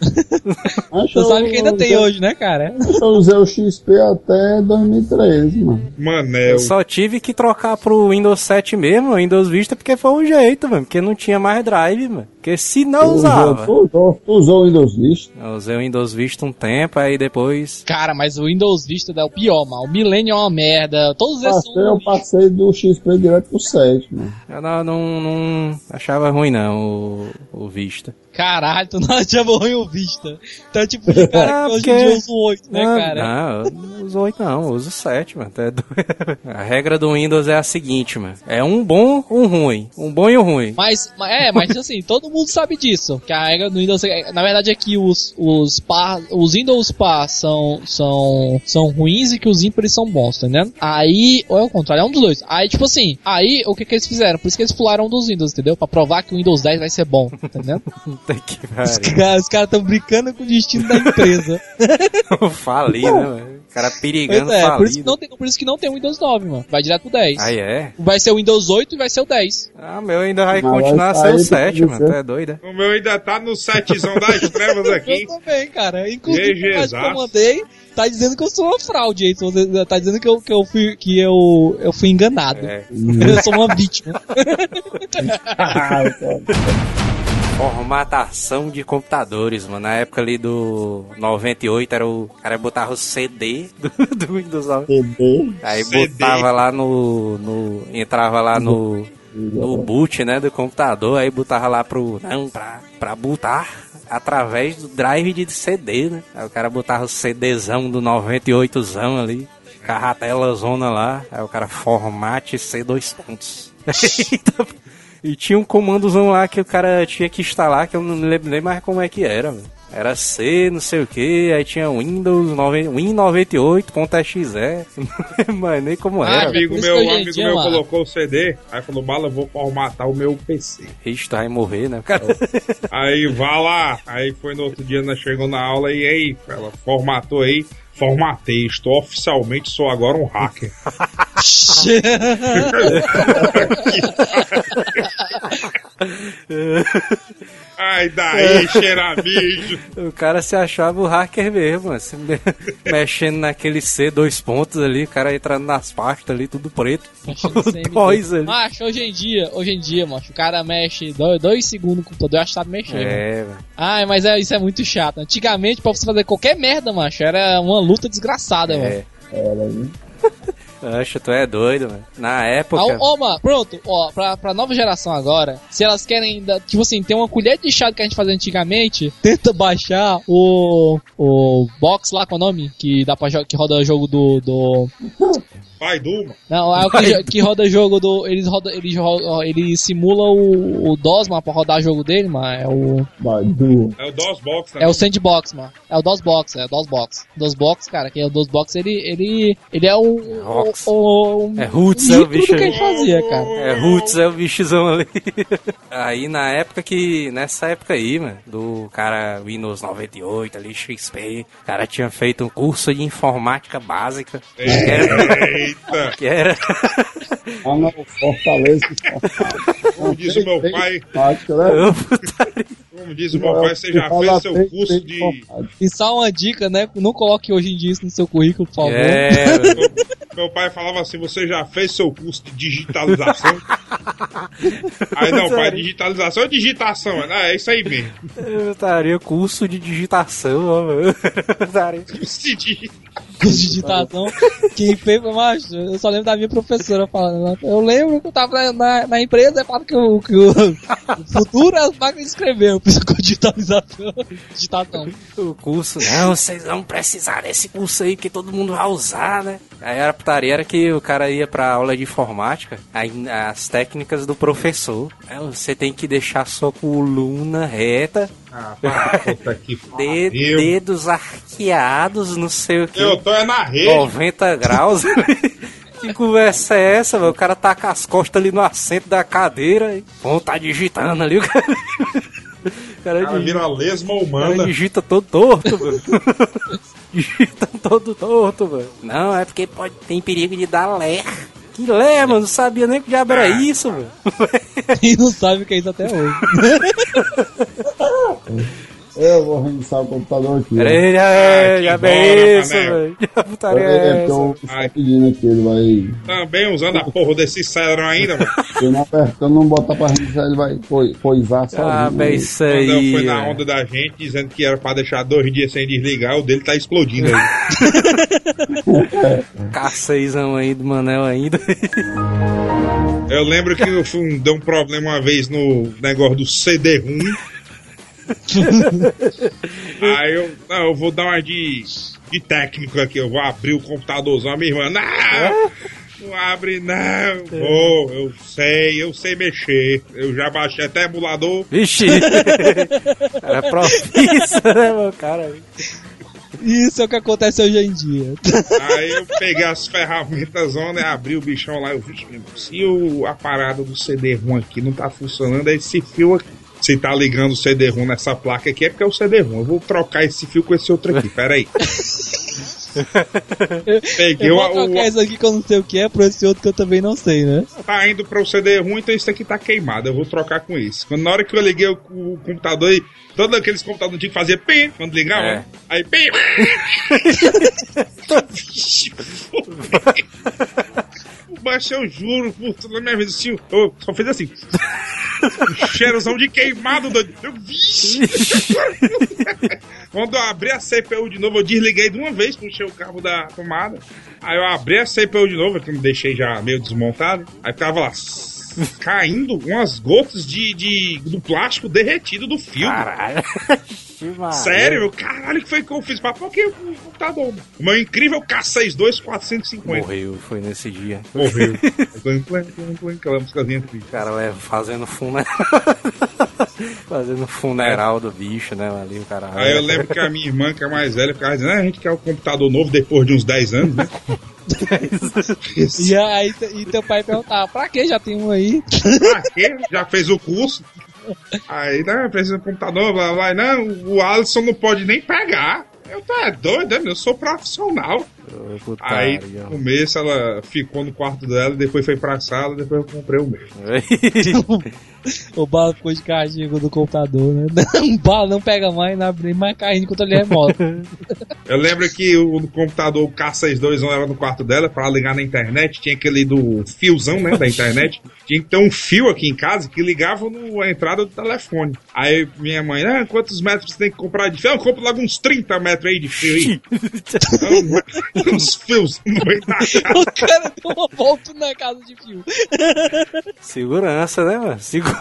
Você sabe que ainda tem eu, hoje, né, cara? Eu usei o XP até 2013, mano. Manel. Eu só tive que trocar pro Windows 7 mesmo, o Windows Vista, porque foi um jeito, mano. Porque não tinha mais drive, mano. Porque se não usava. usou, usou o Windows Vista. Eu usei o Windows Vista um tempo, aí depois. Cara, mas o Windows Vista é o pior, mano. O Millennium é uma merda. Todos esses Passei, eu passei do XP direto pro 7, mano. Eu não, não, não achava ruim, não, o, o Vista. Caralho, tu não achava ruim o Vista. Então, tipo, de cara Ah, que hoje porque- em dia usa o 8, né, não, cara? Não, eu não uso 8 não, eu uso 7, mano. A regra do Windows é a seguinte, mano. É um bom, um ruim. Um bom e um ruim. Mas, mas- é, mas assim, todo mundo sabe disso. Que a regra do Windows, é- na verdade, é que os, os par, os Windows par são, são, são ruins e que os ímpares são bons, tá entendendo? Aí, ou é o contrário, é um dos dois. Aí, tipo assim, aí, o que que eles fizeram? Por isso que eles pularam um dos Windows, entendeu? Pra provar que o Windows 10 vai ser bom, tá entendendo? Puta que Os pariu. caras os caras tão brincando com o destino da empresa. Fali, né, mano? O cara perigando é, por isso, que não tem, por isso que não tem o Windows 9, mano. Vai direto pro 10. Aí é? Vai ser o Windows 8 e vai ser o 10. Ah, meu ainda vai Mas continuar vai ser o sair 7, pra mano. dizer. Doida? O meu ainda tá no setzão das trevas aqui. Eu também, cara. Inclusive, que eu mandei tá dizendo que eu sou uma fraude aí. Tá dizendo que eu, que eu, fui, que eu, eu fui enganado. É. Eu sou uma vítima. Formatação de computadores, mano. Na época ali do 98 era o o cara botava o CD do, do Windows 9. CD. Aí CD. botava lá no, no. Entrava lá no. No boot, né, do computador, aí botava lá pro. Não, pra, pra botar através do drive de CD, né? Aí o cara botava o CDzão do 98zão ali, carratela zona lá, aí o cara formate C dois pontos. e tinha um comandozão lá que o cara tinha que instalar, que eu não lembro nem mais como é que era, mano. Era C, não sei o que, aí tinha Windows 9, Win98.exe, não lembro mais nem como Ah, era. amigo meu, um amigo dia, meu mano. colocou o CD, aí falou, bala, eu vou formatar o meu PC. Ixi, tu vai morrer, né? Cara, Aí vá lá, aí foi no outro dia, nós chegou na aula e aí, ela formatou aí, formatei, estou oficialmente, sou agora um hacker. Ai, daí, cheiramijo. o cara se achava o hacker mesmo, assim, me- mexendo naquele C dois pontos ali, o cara entrando nas pastas ali, tudo preto. Dois ali. Macho, hoje em dia, hoje em dia, macho, o cara mexe dois, dois segundos no computador acha que sabe mexer. mano. É, velho. Ai, mas é, isso é muito chato. Antigamente, pra você fazer qualquer merda, macho, era uma luta desgraçada, mano. É. Era, né? Acho, tu é doido, mano. Na época. Ó, ó, mano, pronto, ó, pra, pra nova geração agora, se elas querem, tipo assim, ter uma colher de chá que a gente fazia antigamente, tenta baixar o, o box lá, com o nome, que dá pra que roda jogo do, do, Vai, Duma. não, é o que, que roda jogo do, eles roda, eles, ro- ele simula o, o DOS, mano, pra rodar jogo dele, mano, é o, Badu. É o DOSBox, né? é o Sandbox, mano, é o DOSBox, é o DOSBox, DOSBox, cara, que é o DOSBox, ele, ele, ele é o, o, o, o É Roots, é o bicho que gente fazia, cara. É, Roots é o bichozão ali. Aí na época que. Nessa época aí, mano, do cara Windows 98 ali, XP, o cara tinha feito um curso de informática básica. Que era. Eita, Que era Ah, não, Fortaleza. como diz o meu pai, como diz o meu pai, você já fez seu curso de... E só uma dica, né? Não coloque hoje em dia isso no seu currículo, por favor. É, Meu pai falava assim, você já fez seu curso de digitalização? aí não, pai, digitalização ou digitação? Ah, é isso aí mesmo. eu estaria curso de digitação, ó, mano. Curso de digi- Curso de digitação. Quem fez macho. Eu só lembro da minha professora falando. né? Eu lembro que eu tava na, na, empresa e falava que, o, que o, o futuro é as máquinas de escrever. Eu fiz com digitalização. Digitação. O curso, não, vocês vão precisar desse curso aí que todo mundo vai usar, né? Aí a putaria era que o cara ia pra aula de informática, as técnicas do professor. né? Você tem que deixar sua coluna reta, Ah, puta que de- dedos arqueados, não sei o que. Eu tô é na rede. 90 graus. que conversa é essa, velho? O cara tá com as costas ali no assento da cadeira e pô, tá digitando ali. O cara, cara cara digita, vira lesma o cara humana. digita todo torto, velho. digita todo torto, velho. Não, é porque pode, tem perigo de dar ler. Que ler, mano? Não sabia nem que diabo era isso, velho. E não sabe o que é isso até hoje. Eu vou reiniciar o computador aqui. Pera ó. aí, já Ah, é, que já é isso, velho. Putaria É, é é, essa? eu pedindo aqui, ele vai. Também usando a porra desse cérebro ainda, mano. Se eu não apertar, não botar pra reiniciar, ele vai coi- coisar sozinho. Ah, bem, isso Quando eu aí. fui na velho. onda da gente, dizendo que era pra deixar dois dias sem desligar, o dele tá explodindo aí. K6 aí do Manel ainda. Eu lembro que eu fui, deu um problema uma vez no negócio do CD-ROM. Aí eu, não, eu vou dar uma de, de técnico aqui, eu vou abrir o computadorzão, a minha irmã, não, não abre não, vou, eu sei, eu sei mexer, eu já baixei até emulador, Vixe! Era profissa, né, meu cara? Isso é o que acontece hoje em dia. aí eu peguei as ferramentas, e abri o bichão lá, eu vi, se o, a parada do CD-ROM aqui não tá funcionando, é esse fio aqui. Se tá ligando o CD-ROM nessa placa aqui é porque é o CD-ROM. Eu vou trocar esse fio com esse outro aqui, peraí. Peguei Eu o, vou trocar o, isso aqui que eu não sei o que é por esse outro que eu também não sei, né? tá indo para o CD-ROM, então isso aqui tá queimado. Eu vou trocar com esse. Quando, na hora que eu liguei o, o computador aí, todos aqueles computadores tinham que fazer pim quando ligava. É. né? Aí pim. Mas eu juro, por toda a minha vida, assim, eu só fiz assim. Cheirozão de queimado, doido. Eu, Vixe! Quando eu abri a CPU de novo, eu desliguei de uma vez, puxei o cabo da tomada. Aí eu abri a CPU de novo, que eu me deixei já meio desmontado. Aí ficava lá caindo umas gotas de, de do plástico derretido do filme. Caralho. Que Maria. Sério, meu caralho, que foi que eu fiz? Pra por que o computador? O meu incrível K62 450. Morreu, foi nesse dia. Morreu. Clem, clem, clem, clem, Aquela musicazinha triste. O cara leva fazendo funeral. fazendo funeral do bicho, né? Ali o cara. Aí eu lembro que a minha irmã, que é mais velha, ficava dizendo: ah, a gente quer um computador novo depois de uns 10 anos, né? E aí e teu pai perguntava, pra que já tem um aí? Pra quê? Já fez o curso. Aí, né, precisa de computador, blá. Não, o Alisson não pode nem pegar. Eu tô é doido, né? Eu sou profissional. Puta Aí, no começo, ela ficou no quarto dela, depois foi pra sala, depois eu comprei o meu. O bala ficou de castigo do computador, né? O bala não pega mais, não abre mais carrinho de controle remoto. Eu lembro que o computador o K621 era no quarto dela pra ligar na internet, tinha aquele do fiozão, né, da internet. Tinha que ter um fio aqui em casa que ligava no, a entrada do telefone. Aí minha mãe, ah, quantos metros você tem que comprar de fio? Eu compro logo uns 30 metros aí de fio aí. Então, uns fios o cara deu uma volta na casa de fio. Segurança, né, mano? Segura.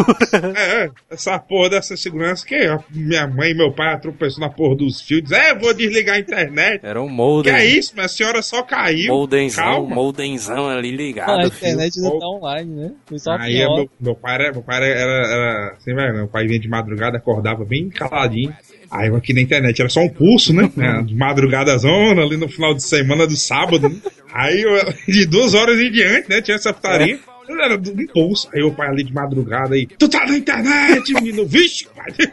É, é, essa porra dessa segurança que a minha mãe e meu pai tropeçou na porra dos fios. Diz, é, vou desligar a internet. Era um Que molden. é isso, minha senhora só caiu. Moldenzão, Calma. moldenzão ali ligado. Ah, a fio. internet não tá online, né? Foi só Aí meu, meu pai era, meu pai era, era, era assim, velho, meu pai vinha de madrugada, acordava bem caladinho. Aí eu aqui na internet era só um pulso, né? né, De madrugada zona, ali no final de semana do sábado. Né? Aí eu, de duas horas em diante, né? Tinha essa putaria. Era do impulso. Aí o pai ali de madrugada aí. Tu tá na internet, menino? Vixe, pai.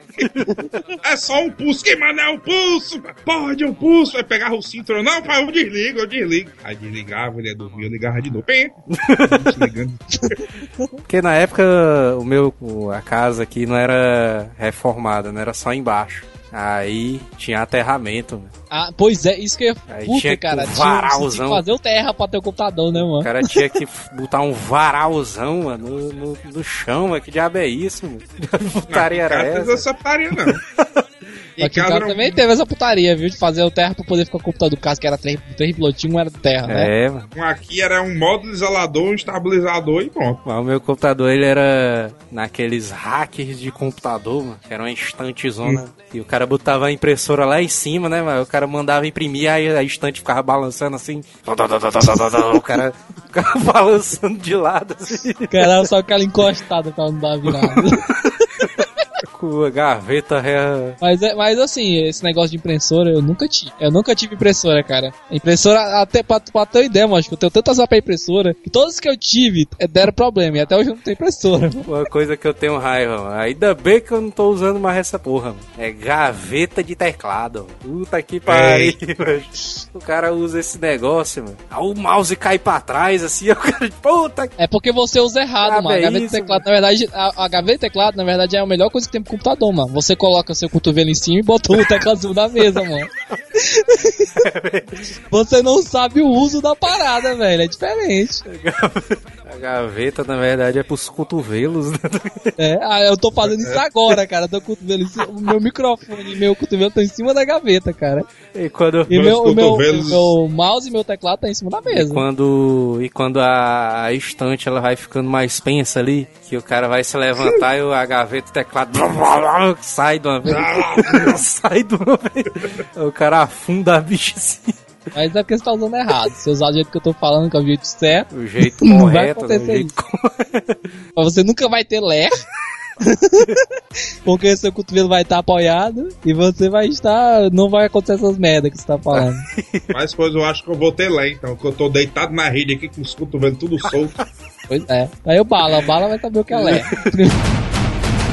É só um pulso. Que mano é um pulso? Pode, é um pulso. Vai pegar o cinto. Não, pai, eu desligo, eu desligo. Aí desligava, ele ia dormir, eu ligava de novo. Pim. Desligando. Porque na época o meu, a casa aqui não era reformada, não era só embaixo. Aí tinha aterramento. mano. Ah, pois é, isso que eu ia. Aí Puta, tinha que cara. um Tinha, você tinha varalzão. que fazer o terra pra ter o computador, né, O mano? cara tinha que botar um varalzão mano, no, no, no chão, mano. Que diabo é isso, mano? Que putaria Cara, era fez essa? essa putaria, não. Em Aqui em casa casa era também teve essa putaria, viu? De fazer o terra pra poder ficar com o computador do caso, que era três, três pilotinhos, um era terra, né? É, mano. um aqui era um módulo isolador, um estabilizador e pronto. Mas o meu computador, ele era naqueles hackers de computador, mano, que era uma estantezona. E o cara botava a impressora lá em cima, né, mano? O cara mandava imprimir, aí a estante ficava balançando assim. O cara ficava balançando de lado, assim. Cara, só aquela encostada pra não dar virada. Com a gaveta rea- mas, é- mas assim, esse negócio de impressora eu nunca tive. Eu nunca tive impressora, cara. Impressora, até pra, pra ter ideia, mano, acho que eu tenho tantas pra impressora que todas que eu tive é, deram problema. E até hoje eu não tenho impressora. Uma coisa que eu tenho raiva, mano. Ainda bem que eu não tô usando mais essa porra, mano. É gaveta de teclado. mano. Puta que pariu, mano. O cara usa esse negócio, mano. O mouse cai pra trás, assim, o cara, puta É porque você usa errado, Ah, mano. A é gaveta de isso, teclado, na verdade, a, a gaveta teclado, na verdade, é a melhor coisa que tem pro computador, mano. Você coloca seu cotovelo em cima e bota o teclado da mesa, mano. Você não sabe o uso da parada, velho. É diferente. A gaveta, na verdade, é pros cotovelos, né? É, ah, eu tô fazendo isso agora, cara. Tô cotovelo o meu microfone e meu cotovelo estão em cima da gaveta, cara. E quando, E meu, o meu, cotovelos- o meu mouse e meu teclado tá em cima da mesa. quando, e quando a, a estante ela vai ficando mais pensa ali, que o cara vai se levantar e o- a gaveta, o teclado sai de uma vez. sai de uma vez. O cara afunda a bicha assim. Mas é porque você tá usando errado. Se usar do jeito que eu tô falando, que é o jeito certo, O jeito Não vai correto, né? o acontecer jeito correto. Mas você nunca vai ter ler. Porque seu cotovelo vai estar apoiado e você vai estar. Não vai acontecer essas merdas que você tá falando. Mas coisa eu acho que eu vou ter lé, então, que eu tô deitado na rede aqui com os cotovelos tudo solto. pois é. Aí o bala, o bala vai saber o que é ler.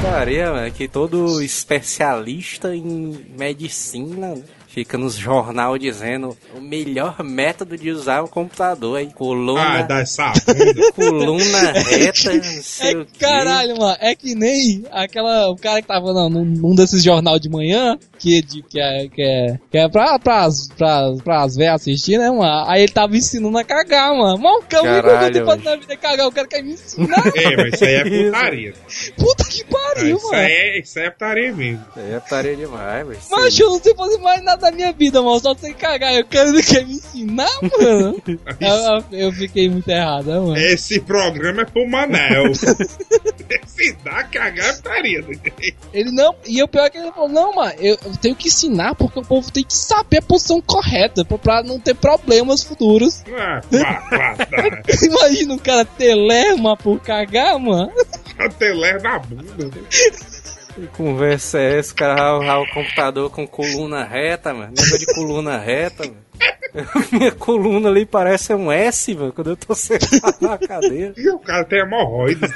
Putaria, mano, que todo especialista em medicina fica nos jornal dizendo o melhor método de usar o computador aí. Ah, Coluna, dá essa coluna reta, não sei o É, quê. caralho, mano, é que nem aquela. O cara que tava não, num, num desses jornal de manhã que é, que é, que é pra, pras, pras, pras velhas assistir, né, mano? Aí ele tava ensinando a cagar, mano. Mano, que eu nunca fazer velho. na vida é cagar, o cara quer me ensinar. É, mas isso aí é putaria. Puta que pariu, Isso mano. aí é, isso aí é putaria mesmo. É putaria demais, velho. Mas eu não sei fazer mais nada da minha vida, mano. Só sei cagar. Eu quero ele quer me ensinar, mano. eu, eu- fiquei muito errado, né, mano. Esse programa é pro Manel. Se dá cagar é putaria. Ele não. E o pior é que ele falou: Não, mano, eu, eu tenho que ensinar porque o povo tem que saber a posição correta pra, não ter problemas futuros. Ah, pá, pá, tá. Imagina o cara ter lerma por cagar, mano. Leva na bunda. Que conversa é essa? O cara rala o computador com coluna reta, mano. Negócio de coluna reta, mano. Minha coluna ali parece um S, mano, quando eu tô sentado na cadeira. O cara tem hemorroides.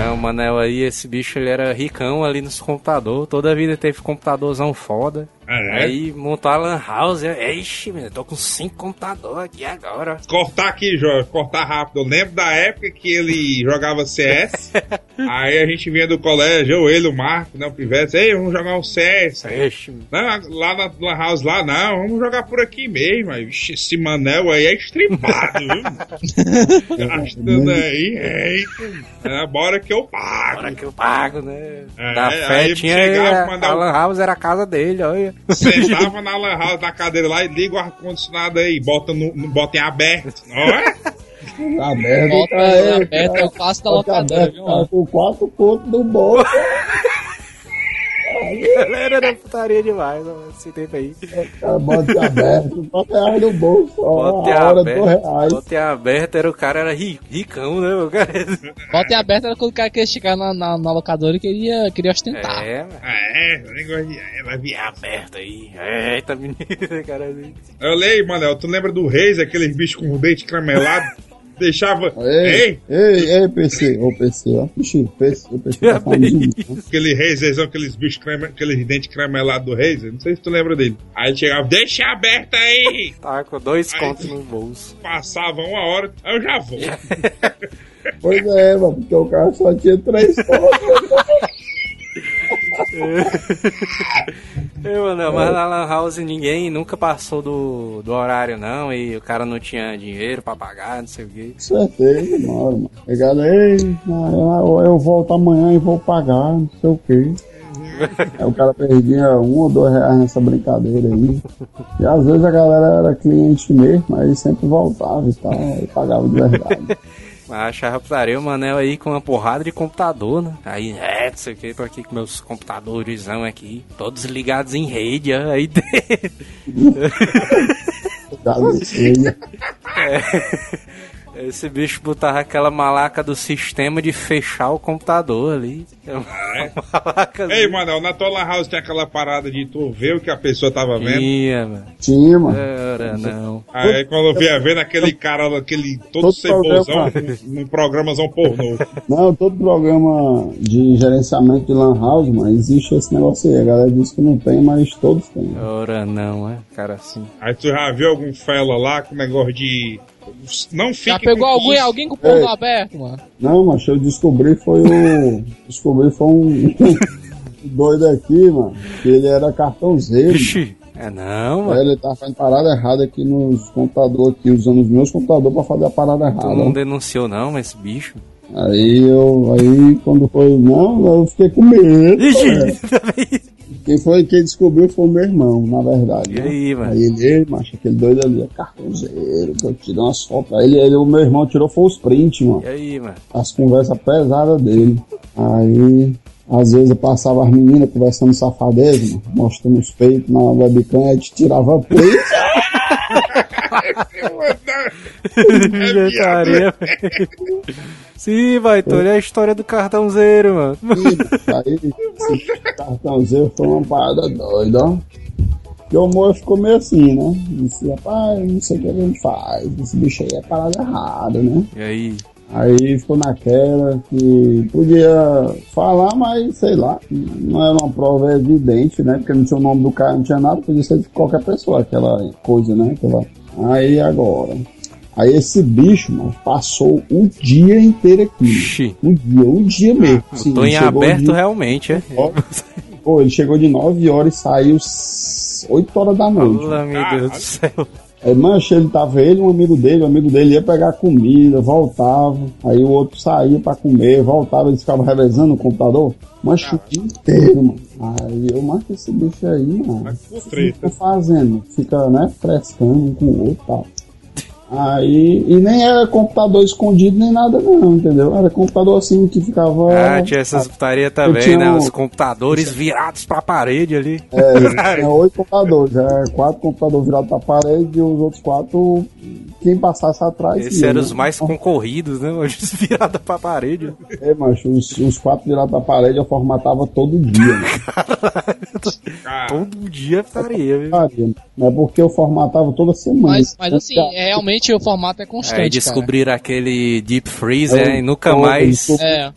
É, o Manel aí, esse bicho, ele era ricão ali nos computadores. Toda a vida teve computadorzão foda. É. Aí montou a lan house. eu, Ixi, eu tô com cinco computadores aqui agora. Cortar aqui, Jorge, cortar rápido. Eu lembro da época que ele jogava CS. aí a gente vinha do colégio, eu, ele, o Marco, né, o Pivete. Ei, vamos jogar um CS. Ixi. Não, lá na Lan House, lá não, vamos jogar por aqui mesmo. Aí, vixe, esse Manel aí é estripado, viu? Gastando aí, eita. É, bora que eu pago. Hora que eu pago, né? É, da aí fé tinha chegava, a, a lan house era a casa dele, olha. Sentava na Lan House, na cadeira lá e liga o ar-condicionado aí, bota, no, no- bota em aberto. Não é? Tá merda, aí, é, aberto, cara. é o passo da locadora, viu, tá com quatro pontos no bolso. Galera, era putaria demais, ó, esse tempo aí. Cara, bota aberto, bota reais no bolso. Bote aberto, bote aberto, era o cara era ri- ricão, né? O cara... Em aberto era quando o cara queria chegar na, na, na locadora e queria, queria ostentar. É, mano. É, negócio de. Ela via Aberto aí. Eita, menino, cara. assim. Eu leio, Manel, tu lembra do Reis, aqueles bichos com o dente cramelado? Deixava. Ei, Ei, ei, ei, PC, ô PC, ó. Ixi, PC, o PC tá falando né? aquele são aqueles bichos, creme, aqueles dentes cramelados do eu Não sei se tu lembra dele. Aí ele chegava, deixa aberto aí! Tava com dois contos no bolso. Passava uma hora, aí eu já vou. Pois é, mano, porque o cara só tinha três pontos. Eu, mano, mas na Lan House ninguém nunca passou do, do horário, não. E o cara não tinha dinheiro pra pagar, não sei o quê. Certeza, mano. mano. Pegado, ei, eu, eu volto amanhã e vou pagar, não sei o quê. Aí o cara perdia um ou dois reais nessa brincadeira aí. E às vezes a galera era cliente mesmo, aí sempre voltava e tal, e pagava de verdade. Mas achava putaria o Manel aí com uma porrada de computador, né? Aí, é, não sei o que, tô aqui com meus computadorzão aqui, todos ligados em rede, aí dentro. Galicia. Esse bicho botava aquela malaca do sistema de fechar o computador ali. É Ei, Manel, na tua Lan House tem aquela parada de tu ver o que a pessoa tava vendo. Tinha, mano. Tinha, mano. Era não. Aí quando eu via vendo aquele cara, aquele todo Todo cebosão, programa. num programazão pornô. Não, todo programa de gerenciamento de Lan House, mano, existe esse negócio aí. A galera diz que não tem, mas todos têm. Ora não, é? Cara assim. Aí tu já viu algum fela lá com negócio de. Não fique Já pegou com alguém, isso. alguém com o porno Ei. aberto, mano? Não, mas eu descobri foi o. Descobri foi um. doido aqui, mano. Que ele era cartãozeiro. Ixi, é não, mano. ele tá fazendo parada errada aqui nos computadores aqui, usando os meus computadores pra fazer a parada Tu errada. não denunciou não, mas esse bicho. Aí eu. Aí quando foi. Não, eu fiquei com medo. Ixi, É. Quem foi quem descobriu foi o meu irmão, na verdade. E né? aí, mano? Aí ele, macho, aquele doido ali é cartãozeiro, que eu tirei umas fotos. Aí ele, ele, o meu irmão tirou foi os prints, mano. E aí, mano? As conversas pesadas dele. Aí, às vezes eu passava as meninas conversando safadeza, mano, mostrando os peitos na webcam, a gente tirava print. Inventaria. Sim, vai, tu olha a história do cartãozeiro, mano. Aí, esse cartãozeiro foi uma parada doida, ó. E o moço ficou meio assim, né? Disse, rapaz, não sei o que a gente faz. Esse bicho aí é parada errada, né? E aí? Aí ficou naquela que podia falar, mas sei lá, não era uma prova evidente, né? Porque não tinha o nome do cara, não tinha nada, podia ser de qualquer pessoa, aquela coisa, né? Aquela... Aí agora. Aí esse bicho, mano, passou o dia inteiro aqui. Ixi. Um dia, um dia mesmo. Sim, Tô em aberto de- realmente, é? Pô, ele chegou de 9 horas e saiu s- 8 horas da noite. Olá, meu Deus do céu. Aí, mancha, ele tava ele um amigo dele, o amigo dele ia pegar comida, voltava, aí o outro saía pra comer, voltava, eles ficavam revezando no computador, mancha o dia inteiro, mano. Aí eu marco esse bicho aí, mano. Mas O que treta. fica fazendo? Fica, né, frescando um com o outro e tal. Aí, e nem era computador escondido nem nada não, entendeu? Era computador assim que ficava... Ah, tinha essas putarias também, tinha né? um- Os computadores virados pra parede ali. É, tinha oito computadores, já quatro computadores virados pra parede e os outros quatro, quem passasse atrás. Esses ia, eram né? os mais concorridos, né? Hoje os virados pra parede. É, macho, os, os quatro virados pra parede eu formatava todo dia, né? Cara, Todo dia estaria, viu? Faria. Não é porque eu formatava toda semana. Mas, mas assim, é, realmente o formato é constante. Aí cara. descobriram aquele Deep Freeze, Aí né? E nunca eu- mais. eu- É.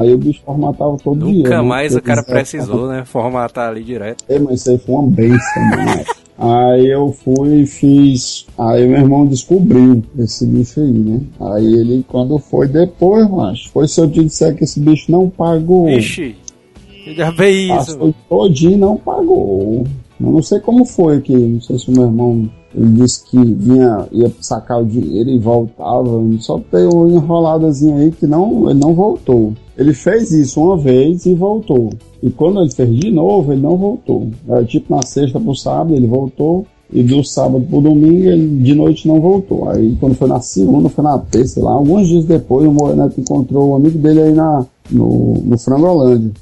Aí o bicho formatava todo dia. Nunca né? mais o cara precisou, né? Formatar ali direto. É, mas isso aí foi uma benção, mano. Aí eu fui e fiz. Aí meu irmão descobriu esse bicho aí, né? Aí ele, quando foi depois, macho, foi se eu te disser que esse bicho não pagou. Ixi, já veio isso. Passou todinho e não pagou. Eu não sei como foi aqui, não sei se o meu irmão ele disse que vinha, ia sacar o dinheiro e voltava. Só tem uma enroladazinha aí que não, ele não voltou. Ele fez isso uma vez e voltou. E quando ele fez de novo, ele não voltou. Era tipo na sexta pro sábado, ele voltou. E do sábado pro domingo, ele de noite não voltou. Aí quando foi na segunda, foi na terça, sei lá. Alguns dias depois, o Moreneto encontrou um amigo dele aí na, no, no Frangolândia.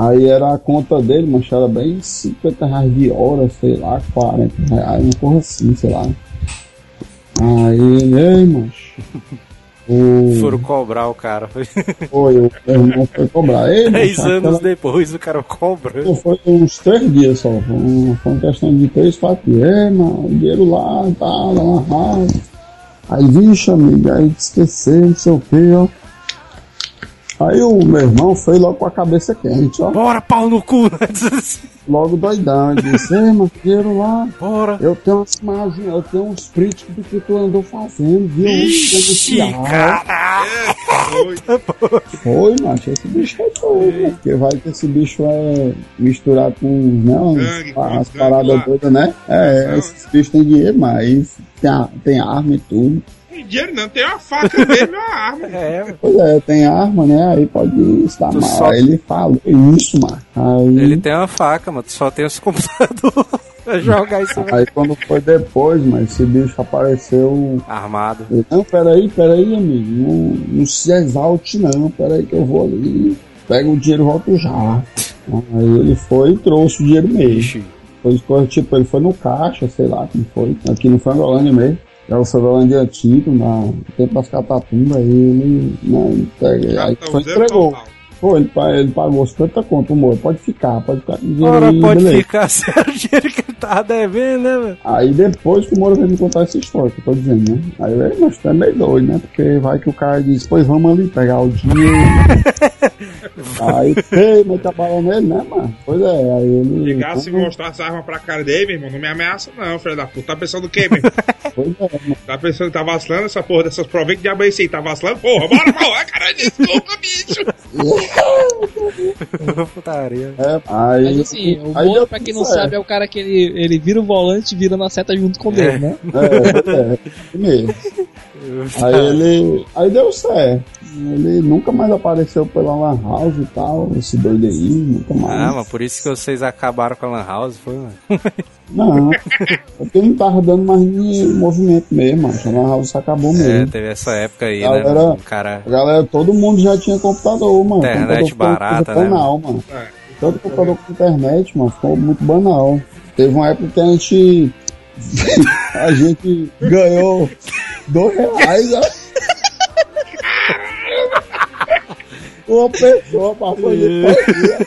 Aí era a conta dele, mas era bem 50 reais de hora, sei lá, 40 reais, uma porra assim, sei lá. Aí ei, macho. O, Foram cobrar o cara. Foi o meu irmão foi cobrar. Ei, três macho, anos aquela- depois o cara cobrando. foi uns três dias só. Foi, uma, foi uma questão de três, quatro dias. É, mano, o dinheiro lá tal, lá house. Aí, vixe, amigo, aí esqueceu, não sei o que, ó. Aí o meu irmão foi logo com a cabeça quente, ó. Bora, pau no cu, né? Logo doidão. Ele disse, ei, mano, dinheiro lá. Bora. Eu tenho umas imagens, eu tenho uns prints do que tu andou fazendo, viu? Ixi, caralho. Foi, macho, esse bicho foi doido, né? Porque vai que esse bicho é misturado com né, uns- Gangue, as as paradas doidas, né? É, Não. esses bichos têm dinheiro, mas tem, a- tem arma e tudo. Tem dinheiro não, tem uma faca mesmo e uma arma. É, Pois é, tem arma, né? Aí pode estar Tu mal. só- Aí ele falou isso, mano. Aí, ele tem uma faca, mas tu só tem os computadores pra jogar isso aí quando foi depois, mas esse bicho apareceu armado. Eu, não, peraí, peraí, amigo. Não, não se exalte, não. Peraí que eu vou ali. Pega o dinheiro e volto já. Aí ele foi e trouxe o dinheiro mesmo. Foi coisa, tipo, ele foi no caixa, sei lá como foi. Aqui no Frangolândia mesmo. É o Frangolândia antigo, na tempo das catatumbas. Aí ele, né, pega- aí foi zero entregou. Pô, ele, ele pagou 50 conto, amor. Pode ficar, pode ficar com o dinheiro Ora, aí, pode beleza. ficar sério o dinheiro que ele tava devendo, né, velho? Aí depois que o Moura veio me contar essa história que eu tô dizendo, né? Aí eu, "Ei, mas tu é meio doido, né? Porque vai que o cara diz, pois vamos ali pegar o dinheiro. aí, mas tá balando nele, né, mano? Pois é, aí ele. Chegasse e mostrasse a arma pra cara dele, meu irmão, não me ameaça não, filho da puta. Tá pensando o quê, meu irmão? Pois é, mano. Tá pensando que tá vacilando essa porra dessas provas que diabo é esse aí? Tá vacilando? Porra, bora, porra, cara, desculpa, bicho. Putaria. É, aí. Mas assim, o aí Moro, pra quem não sabe, é o cara que ele, ele vira o volante e vira na seta junto com o dele, né? É, é, isso mesmo. Aí ele. Aí deu certo. Ele nunca mais apareceu pela Lan House e tal, esse doido aí, nunca mais. Ah, mas por isso que vocês acabaram com a Lan House, foi, mano? Não, é porque não tava dando mais nenhum movimento mesmo. A Lan House acabou É, mesmo. teve essa época aí, Galera- né? Cara. Galera, todo mundo já tinha computador, mano. Internet computador barata, né, banal, mano. É. Todo computador com internet, mano, ficou muito banal. Teve uma época que a gente. a gente ganhou dois reais, ó. Uma pessoa pra fazer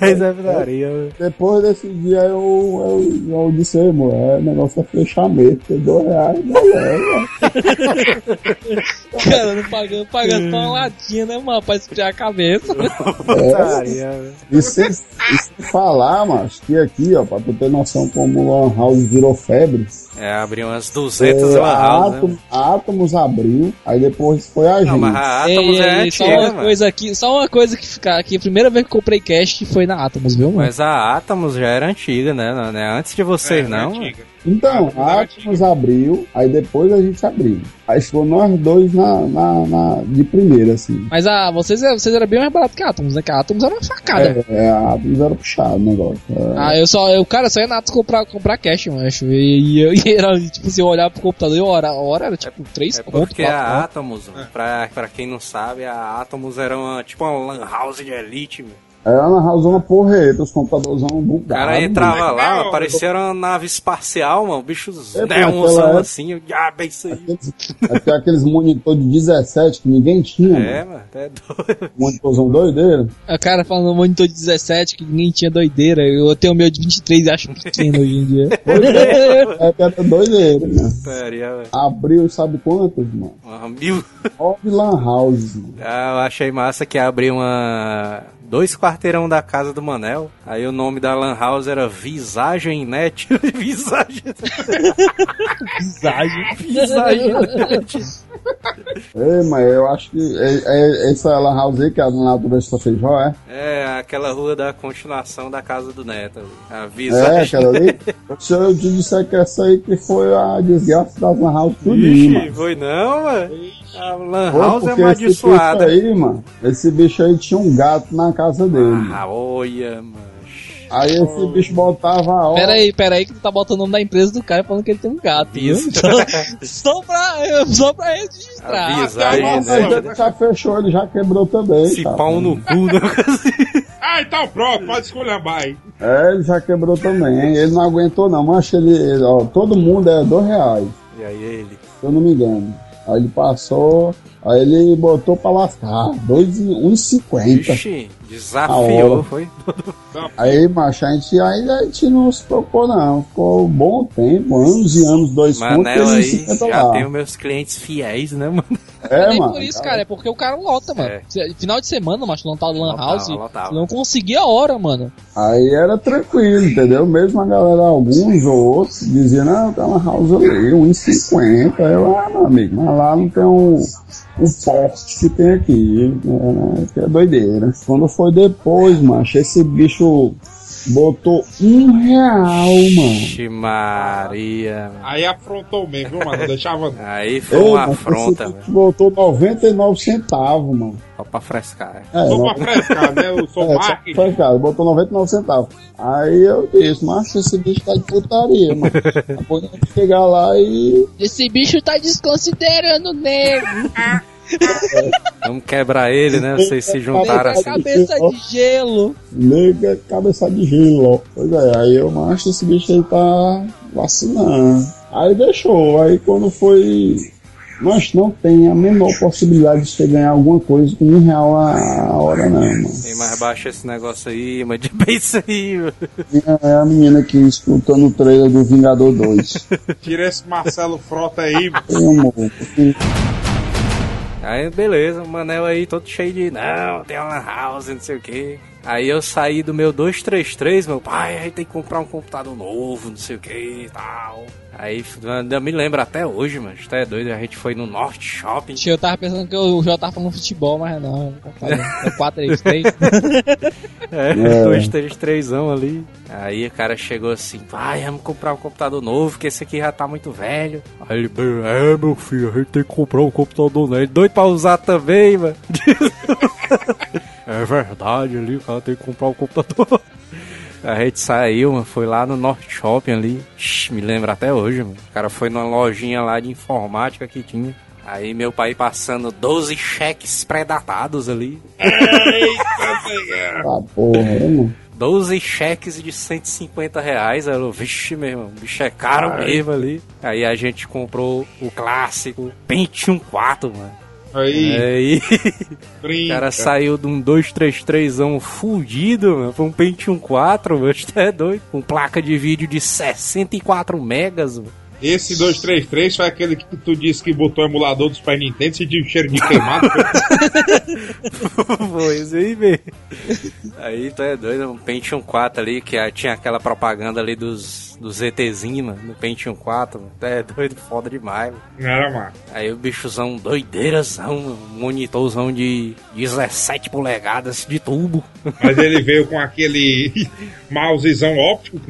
reais é. Depois desse dia eu, eu, eu disse, "Ei, amor, é, o negócio é fechamento, porque dois reais, beleza. Cara, não pagando, pagando só uma latinha, né, mano? Pra esfriar a cabeça. Velho. E sem, e sem falar, mas que aqui, ó, pra tu ter noção como o Lan House virou febre, É, abriu umas 200 é, lan a, house, Atom, né? a Atomos abriu, aí depois foi a gente. Não, mas a Atomos é ei, só antiga, uma mano. coisa aqui, só uma coisa que fica aqui. A primeira vez que eu comprei cash que foi na Atomos, viu, mano? Mas a Atomos já era antiga, né? Não é antes de vocês, É, não. antiga. Então, Ah, a era Atomos abriu, aí depois a gente abriu. Aí ficou nós dois na, na, na- de primeira, assim. Mas a, vocês, vocês eram bem mais barato que a Atomos, né? Que a Atomos era uma facada. É, é, a Atomos era puxado o negócio. É. Ah, eu só, eu, cara, só ia na Atomos comprar, comprar cash, mano. acho. E, e, eu- e era, tipo, se eu olhar pro computador, eu hora, a hora era tipo 3 É conto, porque 4 a. Atomos, pra, pra quem não sabe, a Atomos era uma, tipo uma lan house de elite, meu. Era na razão porreta, os computadores O bugados. cara entrava lá, Não, parecia uma nave espacial, mano. Bicho É, neonzão época- assim, eu, ah, bem isso aí. Aqueles, até aqueles monitor de 17 que ninguém tinha, É, mano. mano, até doido. monitorzão doideiro. O cara falando monitor de 17 que ninguém tinha doideira. Eu tenho o meu de 23 e acho pequeno hoje em dia. É que era doideiro, né? Putaria, velho. Abriu, sabe quantas, mano? Uma mil. Nove lan houses, mano. Ah, eu achei massa que abriu uma. Dois quarteirão da casa do Manel. Aí o nome da Lan House era Visagem Net. Visagem. Visagem. Visagem Net. Ei, mas eu acho que é, é, essa lan house aí que é a natureza da feijó, é? É, aquela rua da continuação da casa do Neto. A É, aquela ali. Se eu te disser que essa aí que foi a desgraça das lan house tudinho, Ixi, mano. foi não, mano. A Lan House é porque esse bicho amaldiçoada. aí, mano, esse bicho aí tinha um gato na casa dele. mano. Ah, olha, mano. Aí esse bicho botava a hora. Pera aí, pera aí que tu tá botando o nome da empresa do cara falando que ele tem um gato? Isso. Só pra, só pra registrar. A Visagem Mas Net. ele já fechou, ele já quebrou também. Esse cara. pau no cu, né? Ah, então pronto, pode escolher aí. É, ele já quebrou também. Ele não aguentou não, mas ele, ele, ó, todo mundo é dois reais, E aí ele. se eu não me engano. Aí ele passou, aí ele botou pra lascar, dois, e- um e cinquenta. Ixi, desafiou, hora. foi? Aí, macho, a gente, aí a gente não se preocupou não. Ficou um bom tempo, anos e anos, dois pontos, Manel aí, 50 já lá. tenho meus clientes fiéis, né, mano? É, Nem mano. por isso, cara, é porque o cara lota, mano. É. Final de semana, macho, não tá Lan House, lotava. não conseguia a hora, mano. Aí era tranquilo, entendeu? Mesmo a galera, alguns ou outros, diziam, não, tá na house ali, 1,50. Eu, ah, meu amigo, mas lá não tem um, um porte que tem aqui, né? Que é doideira. Quando foi depois, macho, esse bicho botou um real, mano. Ixi, Maria. mano. Aí afrontou mesmo, viu, mano? Deixava. Aí foi Ei, uma mas afronta, velho. botou 99 centavos, mano. Só pra frescar. É, Só não- pra frescar, né? Eu sou É, só marketing. foi, cara, botou 99 centavos. Aí eu disse, mas esse bicho tá de putaria, mano. Depois a gente chegar lá e. Esse bicho tá desconsiderando o nego. Vamos quebrar ele, né? Vocês se juntaram Nega assim. cabeça de gelo. Nega cabeça de gelo, ó. Pois é, aí eu acho esse bicho aí tá vacinando. Aí deixou, aí quando foi. Nós não tem a menor possibilidade de você ganhar alguma coisa com um real a hora, não, mano. Tem mais baixo esse negócio aí, mas de bem isso aí, mano. É a menina que escutando o trailer do Vingador 2. Tira esse Marcelo Frota aí. Amor, porque Aí, beleza, o Manel aí todo cheio de. Não, tem uma house, não sei o que. Aí eu saí do meu 233, meu pai, a gente tem que comprar um computador novo, não sei o que e tal. Aí ainda me lembro até hoje, mano. Isso é doido. A gente foi no Norte Shopping. Eu tava pensando que o João tava falando futebol, mas não. É 4-3-3. É, É. 233 ali. Aí o cara chegou assim, pai, vamos comprar um computador novo, que esse aqui já tá muito velho. Aí ele, é meu filho, a gente tem que comprar um computador novo. Ele doido pra usar também, mano. é verdade ali, o cara tem que comprar um computador. A gente saiu, mano, foi lá no Norte Shopping ali. Shhh, me lembro até hoje, mano. O cara foi numa lojinha lá de informática que tinha. Aí meu pai passando 12 cheques pré-datados ali. porra, né, mano? 12 cheques de 150 reais. Aí eu, vixe, meu irmão, o bicho é caro mesmo ali. Aí a gente comprou o clássico Pentium 4, mano. Aí, Aí. O cara saiu de um 233zão fudido, mano, pra um Pentium 4, mano, isso é doido. Com placa de vídeo de 64 megas, mano. Esse 233 foi aquele que tu disse que botou o emulador do Super Nintendo e sentiu cheiro de queimado. Foi isso aí mesmo. Aí tu é doido, um Pentium 4 ali, que ah, tinha aquela propaganda ali dos, dos ETzinhos, mano, no Pentium 4, mano. Tu é doido, foda demais, mano. Não era massa. Aí o bichozão doideirazão, mano, monitorzão de 17 polegadas de tubo. Mas ele veio com aquele mousezão óptico.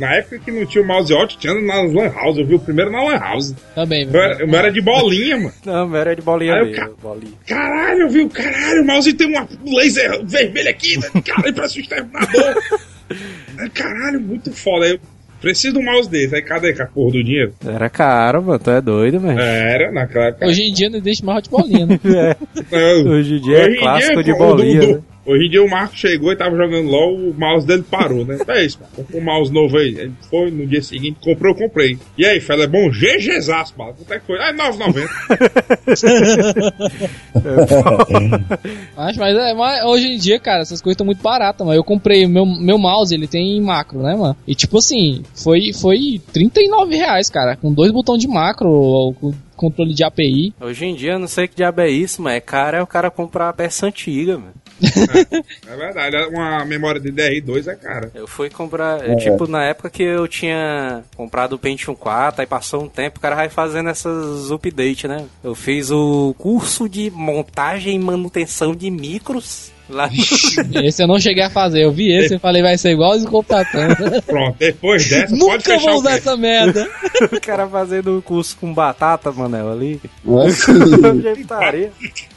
Na época que não tinha o mouse óptico, tinha nas Lan House. Eu vi o primeiro na Lan House. Também, Eu era, eu era de bolinha, mano. Não, mas era de bolinha Aí mesmo, ca- bolinha. Caralho, eu vi o caralho, o mouse tem um laser vermelho aqui, né? Caralho, parece um exterminador. Aí, Caralho, muito foda. Eu preciso de um mouse desse. Aí cadê com a porra do dinheiro? Era caro, mano, tu é doido, mano. Era, naquela época. Hoje em dia não deixa mais de bolinha, né? Não. Hoje em dia é clássico de o- bolinha, o- né? Hoje em dia o Marco chegou e tava jogando LOL, o mouse dele parou, né? É isso, mano. Comprou um mouse novo aí. Ele foi no dia seguinte, comprou, comprei. E aí, fela, é bom? GGzaço, mano. Quanto é que foi? Ah, 9,90. Mas, mas, é, mas hoje em dia, cara, essas coisas estão muito baratas, mano. Eu comprei meu, meu mouse, ele tem macro, né, mano? E tipo assim, foi, foi 39 reais, cara, com dois botões de macro, controle de API. Hoje em dia, eu não sei que diabo é isso, mas é caro é o cara comprar a peça antiga, mano. É verdade, uma memória de DR2 é cara. Eu fui comprar, é, tipo, na época que eu tinha comprado o Pentium 4, aí passou um tempo, o cara vai fazendo essas updates, né? Eu fiz o curso de montagem e manutenção de micros lá no... Esse eu não cheguei a fazer, eu vi esse e falei, vai ser igual os computadores. Pronto, depois dessa, pode Nunca fechar vou usar essa merda. o cara fazendo o curso com batata, Manel, ali.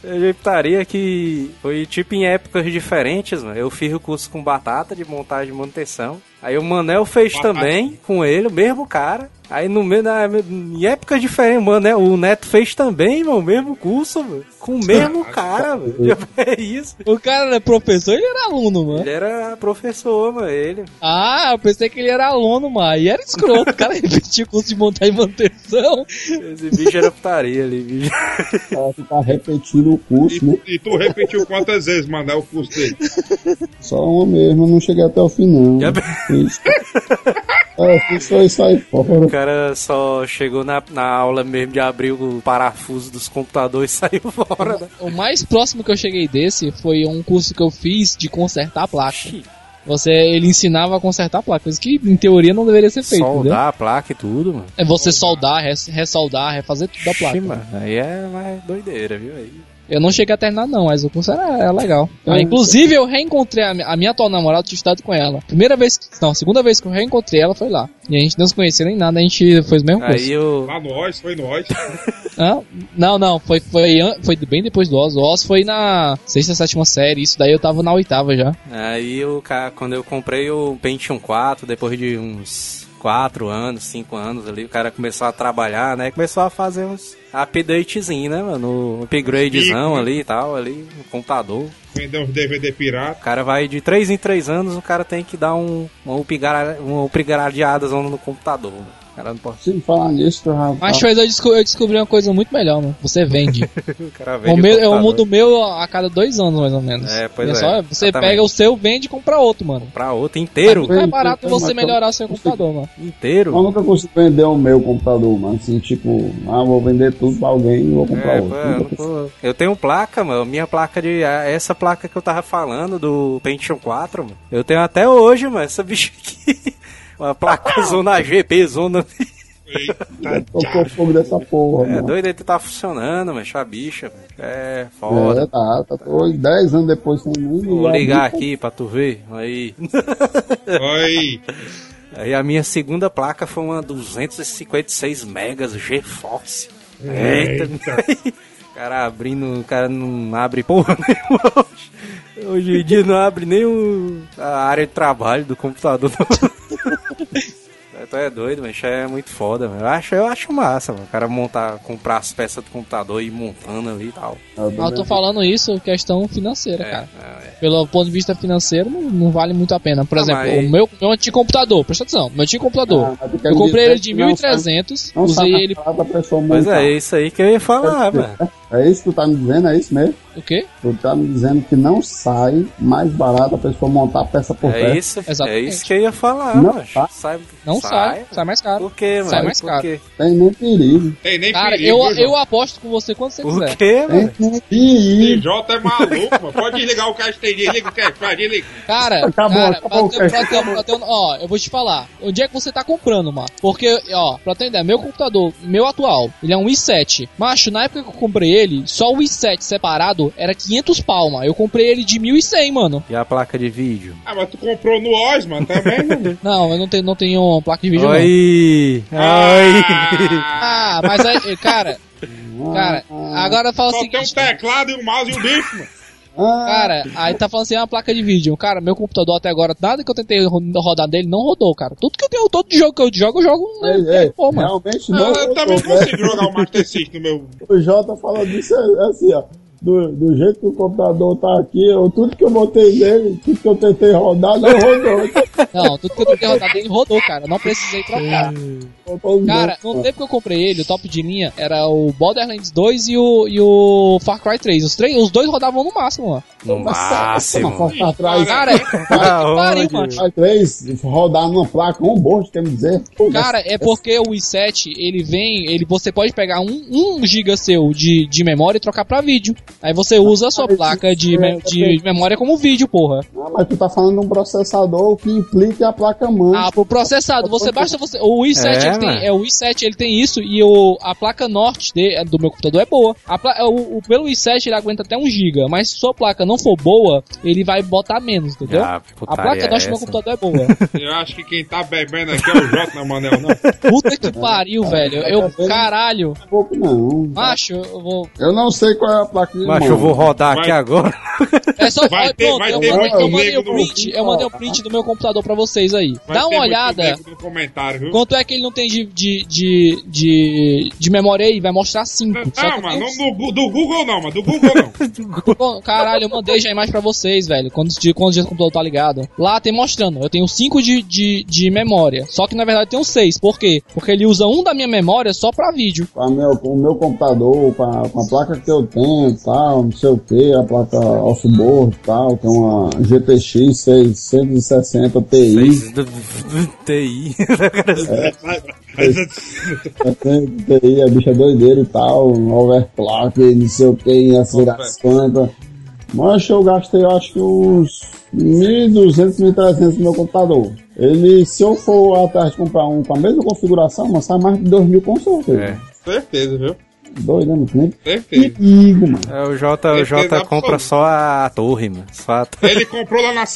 Já putaria que foi tipo em épocas diferentes, mano. Eu fiz o curso com batata de montagem e manutenção. Aí o Manel fez Batata. também com ele, o mesmo cara. Aí no meio da, em épocas diferentes, o Manel, o Neto fez também, mano, o mesmo curso, mano. Com o mesmo cara, mano. É isso. O cara era professor, ele era aluno, mano. Ele era professor, mano, ele. Ah, eu pensei que ele era aluno, mano. E era escroto. O cara repetiu o curso de montar e manutenção. Esse bicho era putaria ali, bicho. O cara ficar repetindo o curso, né? E, e tu repetiu quantas vezes mandar o curso dele? Só uma mesmo, eu não cheguei até o fim, não. Já-. É, fora. O cara só chegou na, na aula mesmo de abrir o parafuso dos computadores e saiu fora, né? O mais próximo que eu cheguei desse foi um curso que eu fiz de consertar placa. Ixi, Você, ele ensinava a consertar placa, coisa que em teoria não deveria ser feito, entendeu? Soldar a placa e tudo, mano. É você soldar, res- ressoldar, refazer tudo da placa. Ixi, mano, aí é mais doideira, viu? Aí. Eu não cheguei a terminar não, mas o curso era, era legal. Ah, inclusive eu reencontrei a, mi- a minha atual namorada, tinha estudado com ela. Primeira vez, não, a segunda vez que eu reencontrei ela foi lá. E a gente não se conhecia nem nada, a gente fez o mesmo curso. Aí eu. Lá no Oz, foi no Oz. Hã? Não, não, foi, foi, foi bem depois do Oz. O Oz foi na sexta, sétima série, isso daí eu tava na oitava já. Aí eu, quando eu comprei o Pentium 4, depois de uns 4 anos, 5 anos ali, o cara começou a trabalhar, né? Começou a fazer uns updatezinho, né, mano? Um upgradezão ali e tal, ali no computador. Vendeu uns DVD pirata. O cara vai de 3 em 3 anos, o cara tem que dar um, uma upgradeada no computador. mano. O cara não pode. Se falar nisso, eu já... Mas eu, desco- eu descobri uma coisa muito melhor, mano. Você vende. O cara o vende meu, eu computador. mudo o meu a cada dois anos, mais ou menos. É, pois é, só, você exatamente. pega o seu, vende e compra outro, mano. Pra outro inteiro. É barato vende, você mas melhorar eu- seu computador, mano. Inteiro. Eu nunca consigo vender o meu computador, mano. Assim, tipo, ah, vou vender tudo pra alguém e vou comprar É, outro. pô, eu, tô- eu tenho placa, mano. Minha placa de. Essa placa que eu tava falando do Pentium 4, mano. Eu tenho até hoje, mano. Essa bicha aqui. Uma placa zona GP, zona. Eita, Tocou fogo dessa porra, É mano. doido aí, tá funcionando, mas a bicha. É foda. É, tá, tá. Tô 10 anos depois sem nem Vou ligar aqui pra tu ver. Aí. Oi. Aí a minha segunda placa foi uma 256 megas GeForce. Eita, o cara abrindo, o cara não abre porra nenhuma hoje. Hoje em dia não abre nem o- a área de trabalho do computador. Tu é doido, mas isso é muito foda, mano. Eu acho, eu acho massa, mano. O cara montar, comprar as peças do computador e ir montando ali e tal. Ah, eu tô falando isso questão financeira, É, cara. é, é. Pelo ponto de vista financeiro, não, não vale muito a pena. Por Ah, exemplo, mas- o meu, meu antigo computador, presta atenção, meu antigo computador. Ah, mas eu comprei ele de que não 1.300, Não usei ele. Pois é, isso aí que eu ia falar, mano. É isso que tu tá me dizendo? É isso mesmo? O quê? Tu tá me dizendo que não sai mais barato a pessoa montar peça por É peça. isso, é Exatamente. isso que eu ia falar, Não macho. sai. Sai, Não sai, sai mais caro. Por quê, mano? Sai mais Por caro. quê? Tem nem perigo. Tem nem Cara, perigo, eu, eu aposto com você quando você Por quiser. quê, Tem mano? nem perigo. TJ é maluco, mano. Pode desligar o cast aí, desliga o vai, desliga. Cara, Acabou, cara, acabou pra ter- acabou. pra ter ó, eu vou te falar. Onde é que você tá comprando, mano? Porque, ó, pra ter ideia, meu computador, meu atual, ele é um i7. Macho, na época que eu comprei ele, só o i7 separado era 500 palma. Eu comprei ele de 1100, mano. E a placa de vídeo? Ah, mas tu comprou no Oz, mano, também, mano. Não, eu não tenho, não tenho placa de vídeo, não. Oi! Oi! Ah, mas aí, cara, cara, agora fala o Só tem um seguinte. teclado e um mouse e um bicho, mano. Ah, Cara, aí tá falando assim, uma placa de vídeo. Cara, meu computador até agora, nada que eu tentei ro- rodar dele, não rodou, cara. Tudo que eu tenho, todo jogo que eu jogo, eu jogo ei, né, ei, pô, mano. realmente Ah, não. eu também né? consigo jogar o Master System no meu. O Jota falou disso é assim, ó. Do, do jeito que o computador tá aqui, eu, tudo que eu botei nele, tudo que eu tentei rodar, não rodou. Não, tudo que eu tentei rodar dele rodou, cara. Não precisei trocar. Cara, no tempo que eu comprei ele, o top de linha era o Borderlands 2 e o, e o Far Cry 3. Os, três, os dois rodavam no máximo, mano. No máximo. Uma foto atrás. Cara, puta que pariu, mano. Vai três, rodar numa placa, um bosto, quer me dizer. Pô, Cara, é porque o i7, ele vem, ele você pode pegar um, um giga seu de, de memória e trocar pra vídeo. Aí você usa a sua placa de, me- de memória como vídeo, porra. Ah, mas tu tá falando de um processador que implica a placa mãe. Ah, pro processado, você basta você. O i7 É, ele tem, é o i7 ele tem isso e o, a placa norte de- do meu computador é boa. A pla- o, o- pelo i7 ele aguenta até 1 GB, mas se sua placa não for boa, ele vai botar menos, entendeu? Ah, a placa norte do meu computador é boa. Eu acho que quem tá bebendo aqui é o Jota, não, Manel, não. Puta que pariu, velho. Eu, caralho. pouco não. Macho, eu vou. Eu não sei qual é a placa Mas eu vou rodar Vai. aqui agora. É só. Vai ter- pronto, vai eu, ter muito eu mandei o no- print. Eu mandei o print do meu computador pra vocês aí. Vai Dá uma olhada. No comentário, viu? Quanto é que ele não tem de, de, de, de, de memória aí? Vai mostrar 5. Não, mano, não do, do Google não, mano, do Google não. Caralho, eu mandei já a imagem pra vocês, velho. Quando, de, quando o do computador tá ligado. Lá tem mostrando. Eu tenho 5 de, de, de memória. Só que na verdade eu tenho 6. Por quê? Porque ele usa um da minha memória só pra vídeo. Com, meu, o meu computador, com a, com a placa que eu tenho e tal, não sei o que, a placa off-board e tal, tem uma GTX 660 Ti, TI. 60 Ti, a bicha é doideira e tal, overclock, não sei o que, assim das quantas. Mas eu gastei acho que uns 1.200, 1.300 no meu computador. Ele, se eu for atrás de comprar um com a mesma configuração, mas sai mais de 2 mil com certeza. É. Certeza, viu? Doido, né? meu? Que Certeza. perigo, mano. É, o Jota, o Jota compra só a torre, mano. Só a torre. Ele comprou lá na c...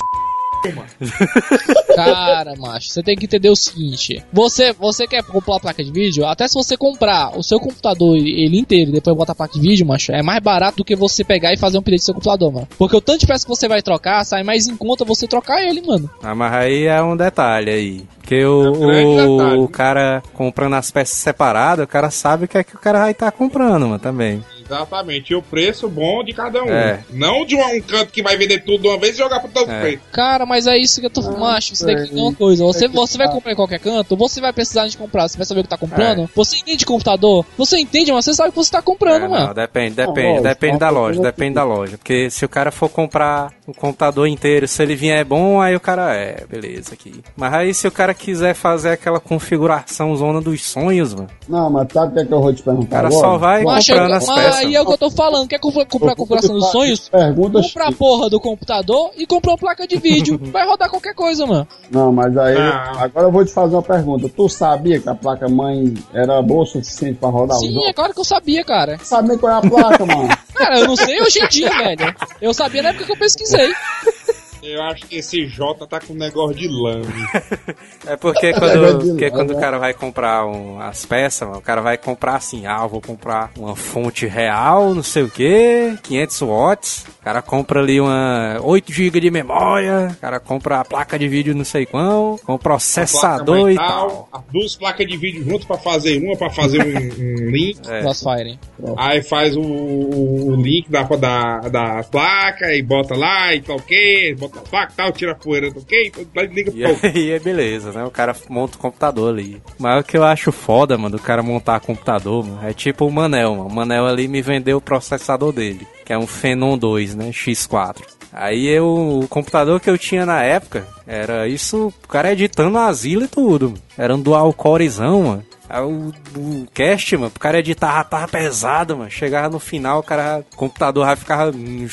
mano. Cara, macho, você tem que entender o seguinte: você, você quer comprar a placa de vídeo? Até se você comprar o seu computador ele inteiro e depois botar a placa de vídeo, macho, é mais barato do que você pegar e fazer um update do seu computador, mano. Porque o tanto de peça que você vai trocar, sai mais em conta você trocar ele, mano. Ah, mas aí é um detalhe aí. Porque o, É o, o cara comprando as peças separadas, o cara sabe o que é que o cara vai estar comprando, mano, também. Exatamente, e o preço bom de cada um. É. Não de um, um canto que vai vender tudo de uma vez e jogar pro todo É. preço. Cara, mas é isso que eu tô. macho, você tem que entender uma coisa. Você, você vai comprar em qualquer canto, você vai precisar de comprar, você vai saber o que tá comprando. É. Você entende de computador? Você entende, mas você sabe o que você tá comprando, É, mano. não, depende, depende, depende da uma loja, depende da loja. Porque se o cara for comprar o computador inteiro, se ele vier bom, aí o cara é, beleza aqui. Mas aí se o cara quiser fazer aquela configuração zona dos sonhos, mano, Não, mas sabe o que, é que eu vou te perguntar o cara agora? só vai Macho, comprando as peças. Aí é o que eu tô falando. Quer comprar comprar a configuração dos sonhos? Pergunta Compra a porra do computador e compra uma placa de vídeo. Vai rodar qualquer coisa, mano. Não, mas aí, Ah. agora eu vou te fazer uma pergunta. Tu sabia que a placa mãe era boa o suficiente pra rodar os Sim, é claro que eu sabia, cara. Sabia qual é a placa, mano? Cara, eu não sei hoje em dia, velho. Eu sabia na época que eu pesquisei. Eu acho que esse J tá com um negócio de lame. É porque É quando, porque quando o verdade. cara vai comprar um- as peças, o cara vai comprar assim, ah, eu vou comprar uma fonte real, não sei o que, 500 watts, o cara compra ali uma 8 GB de memória, o cara compra a placa de vídeo não sei quão, com processador e Placa tal. mental, as duas placas de vídeo juntas pra fazer uma, pra fazer um, um link. É. Crossfire. Aí faz o, o- o link da, da, da placa e bota lá e tal o que, bota a placa tal, tira a poeira do ok, então liga E pro aí é beleza, né? O cara monta o computador ali. Mas o que eu acho foda, mano, do cara montar computador, mano, é tipo o Manel, mano. O Manel ali me vendeu o processador dele, que é um Phenom 2, né? X4. Aí eu, o computador que eu tinha na época, era isso, o cara editando asilo e tudo. mano. Era um dual corezão, mano. Aí o, o cast, mano, o cara editar tava pesado, mano. Chegava no final, o cara, o computador já ficava. "Hum,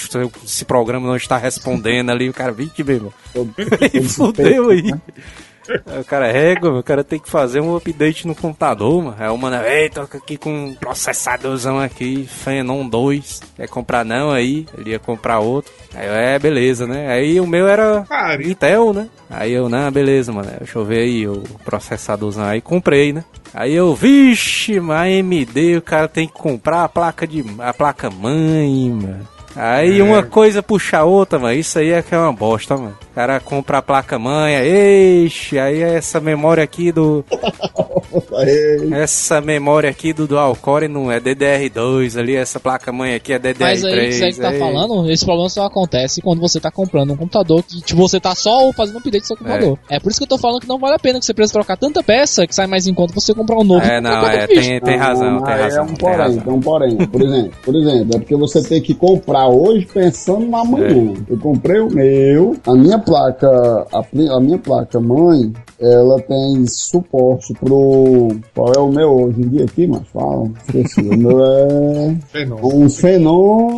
Esse programa não está respondendo ali, o cara, vixe, meu irmão. E fudeu aí. O cara régua, o cara tem que fazer um update no computador, mano. Aí o mano, ei, toca aqui com um processadorzão aqui, Phenom 2. Quer comprar não aí? Ele ia comprar outro. Aí eu, é, beleza, né? Aí o meu era Cara, Intel, né? Aí eu, não, beleza, mano. Deixa eu ver aí o processadorzão aí. Comprei, né? Aí eu, vixe, mas AMD, o cara tem que comprar a placa de. a placa mãe, mano. Aí uma coisa puxa a outra, mano. Isso aí é que é uma bosta, mano. O cara compra a placa mãe, aí, eixe, aí essa memória aqui do. Essa memória aqui do dual core não é DDR2 ali, essa placa mãe aqui é DDR3. Mas aí, isso aí que tá aí- falando, esse problema só acontece quando você tá comprando um computador que tipo, você tá só fazendo um update do seu computador. É. por isso que eu tô falando que não vale a pena que você precisa trocar tanta peça que sai mais em conta você comprar um novo. É, não, é, tem, tem razão, Não, tem aí razão. É um tem porém, razão. tem um porém. Por exemplo, por exemplo, é porque você tem que comprar hoje pensando no amanhã. É. Eu comprei o meu, a minha placa, a, a minha placa mãe, ela tem suporte pro. Qual é o meu hoje em dia aqui, mas fala? Esqueci. o meu é Fenômeno. um Phenom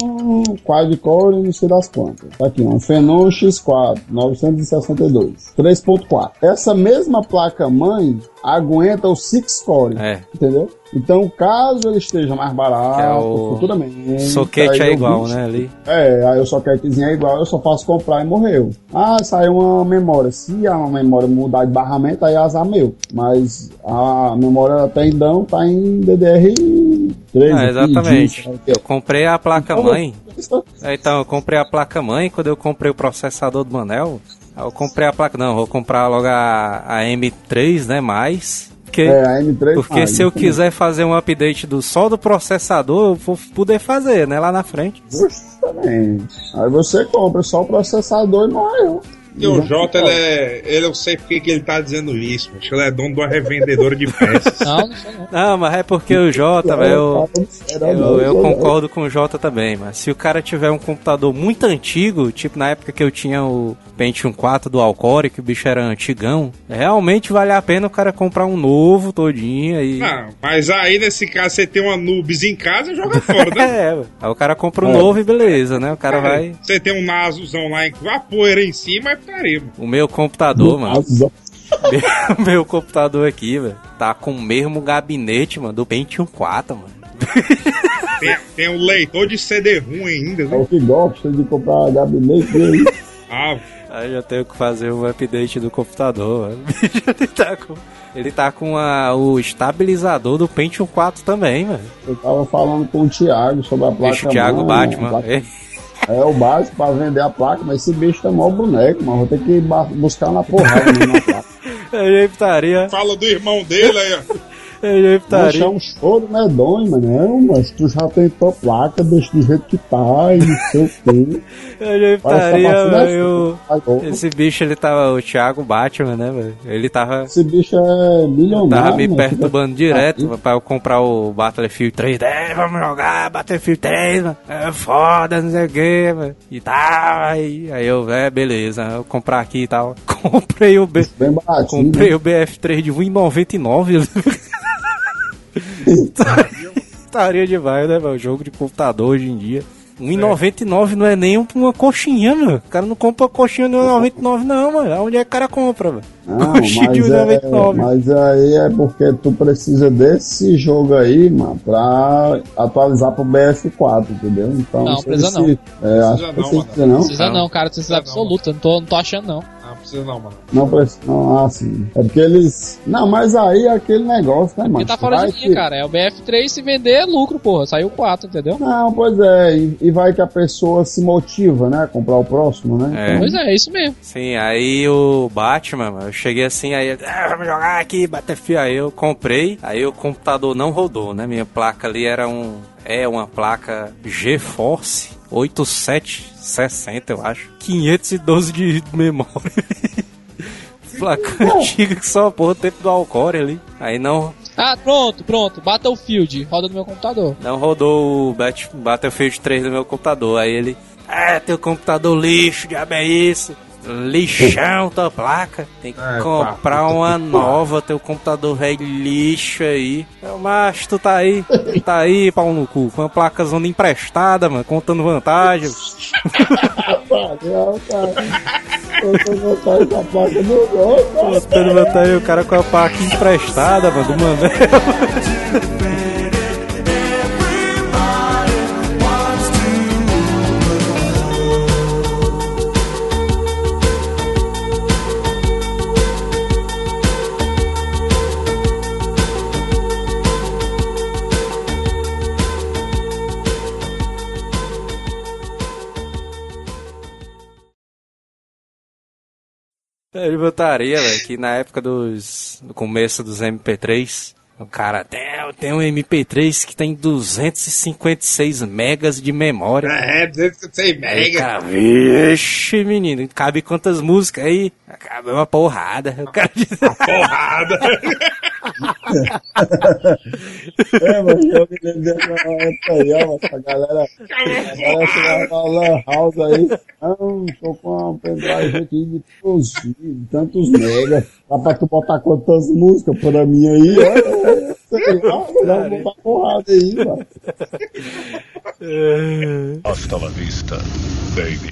quad-core, não sei das quantas. Tá aqui, um Phenom X4 962, 3.4. Essa mesma placa mãe aguenta o 6 core, É. entendeu? Então, caso ele esteja mais barato, É o futuramente. Soquete é igual, né? Ali. É, aí o soquetezinho é igual, eu só faço comprar e morreu. Ah, saiu uma memória. Se a memória mudar de barramento, aí é azar meu. Mas a memória até então tá em DDR3. Ah, aqui, exatamente. disso, Eu comprei a placa Então, mãe. isso- É, Então, eu comprei a placa mãe, quando eu comprei o processador do Manel, eu comprei a placa, não, vou comprar logo a, a M3, né, mais, porque, É, a M3. porque se eu quiser fazer um update do só do processador, eu vou poder fazer, né, lá na frente. Justamente. Aí você compra só o processador e morreu. E o Jota, ele é. Ele, eu sei porque que ele tá dizendo isso. Acho que ele é dono de uma revendedora de peças. Não, não sei não. Não, mas é porque o Jota, velho, eu, eu, eu concordo com o Jota também, mas se o cara tiver um computador muito antigo, tipo na época que eu tinha o Pentium 4 do Alcore, que o bicho era antigão, realmente vale a pena o cara comprar um novo todinho aí. Não, mas aí nesse caso você tem uma Nubes em casa joga fora, né? É, ué. aí o cara compra um É. novo e beleza, né? O cara vai. Você tem um Nasuzão lá em que vai a poeira em cima, é mano. O meu computador, mano. O meu computador aqui, velho, tá com o mesmo gabinete, mano, do Pentium 4, mano. Tem, tem um leitor de CD ruim ainda, É viu? o que gosta de comprar gabinete dele. Ah, Aí eu tenho que fazer um update do computador. mano. ele tá com, ele tá com a- o estabilizador do Pentium 4 também, mano. Eu tava falando com o Thiago sobre a placa. Bicho Thiago mãe, Batman. placa- É, É o básico pra vender a placa, mas esse bicho tá mó boneco, mano. Vou ter que buscar na porrada mesmo na placa. Aí é putaria. fala do irmão dele aí, ó. É putaria. é um choro medonho, mano. Não, mas tu já tem tua placa, deixa do jeito que tá e não sei o quê. É tá putaria, passando velho. Aí, Esse bicho, ele tava. O Thiago Batman, né, velho? Ele tava. Esse bicho é milionário. Tava me né? perturbando Fica- direto pra eu comprar o Battlefield 3. É, vamos jogar Battlefield 3, mano. É foda, não sei o que, mano. E tal. Aí, aí eu, é, beleza. Eu comprar aqui e tal. Comprei o, B, Bem baratinho. comprei o BF3 de 1,99. Estaria demais, né, velho? Jogo de computador hoje em dia. 1,99 não é nem uma coxinha, mano. O cara não compra coxinha de 1,99 não, mano. Onde é que o cara compra, mano? Não, Coxinha de mas, é, 1,99. mas aí é porque tu precisa desse jogo aí, mano, pra atualizar pro BF4, entendeu? Então, Não, se precisa É, acho Precisa não, precisa não. Precisa Não. não, cara, precisa absoluta. Não tô, não tô achando não. Não, precisa não, mano. Não precisa. Não, ah, sim. É porque eles. Não, mas aí é aquele negócio, né, mano? Porque tá fora Vai de linha, que- cara. É o BF3 se vender é lucro, porra. Saiu 4, entendeu? Não, pois é, e, e vai que a pessoa se motiva, né, a comprar o próximo, né? É. Então, Pois é, é isso mesmo. Sim, aí o Batman, eu cheguei assim, aí, ah, vamos jogar aqui, Battlefield. Aí eu comprei, aí o computador não rodou, né? Minha placa ali era um. É uma placa GeForce 8760, eu acho. 512 de memória. Placa antiga que só porra o tempo do Alcore ali. Aí não, Ah, pronto, pronto. Battlefield. Roda no meu computador. não rodou o Bat- Battlefield 3 no meu computador. Aí ele, ah, teu computador lixo, diabo é isso? Lixão tua placa. Tem que É, comprar pá, uma nova, teu computador velho lixo aí. Eu, mas tu tá aí, tu tá aí, pau no cu, com uma placa zona emprestada, mano, contando vantagem. Valeu, cara. Contando vantagem, o cara com a placa emprestada, mano, do Manel. Ele botaria, velho, que na época dos. no começo dos MP3, o cara tem, tem um MP3 que tem 256 megas de memória. É, 206 Aí, mega. cara, vixe, menino, cabe quantas músicas aí? Cabe uma porrada. O cara diz, Porrada. É, mas eu me lembro dessa época aí, ó, essa galera, a galera chegava na Lan House aí, não, tô com uma pendrive aqui de tantos, de tantos mega, dá pra tu botar quantas músicas pra mim aí, ó, melhor botar porrada aí, mano. Hasta la vista, baby.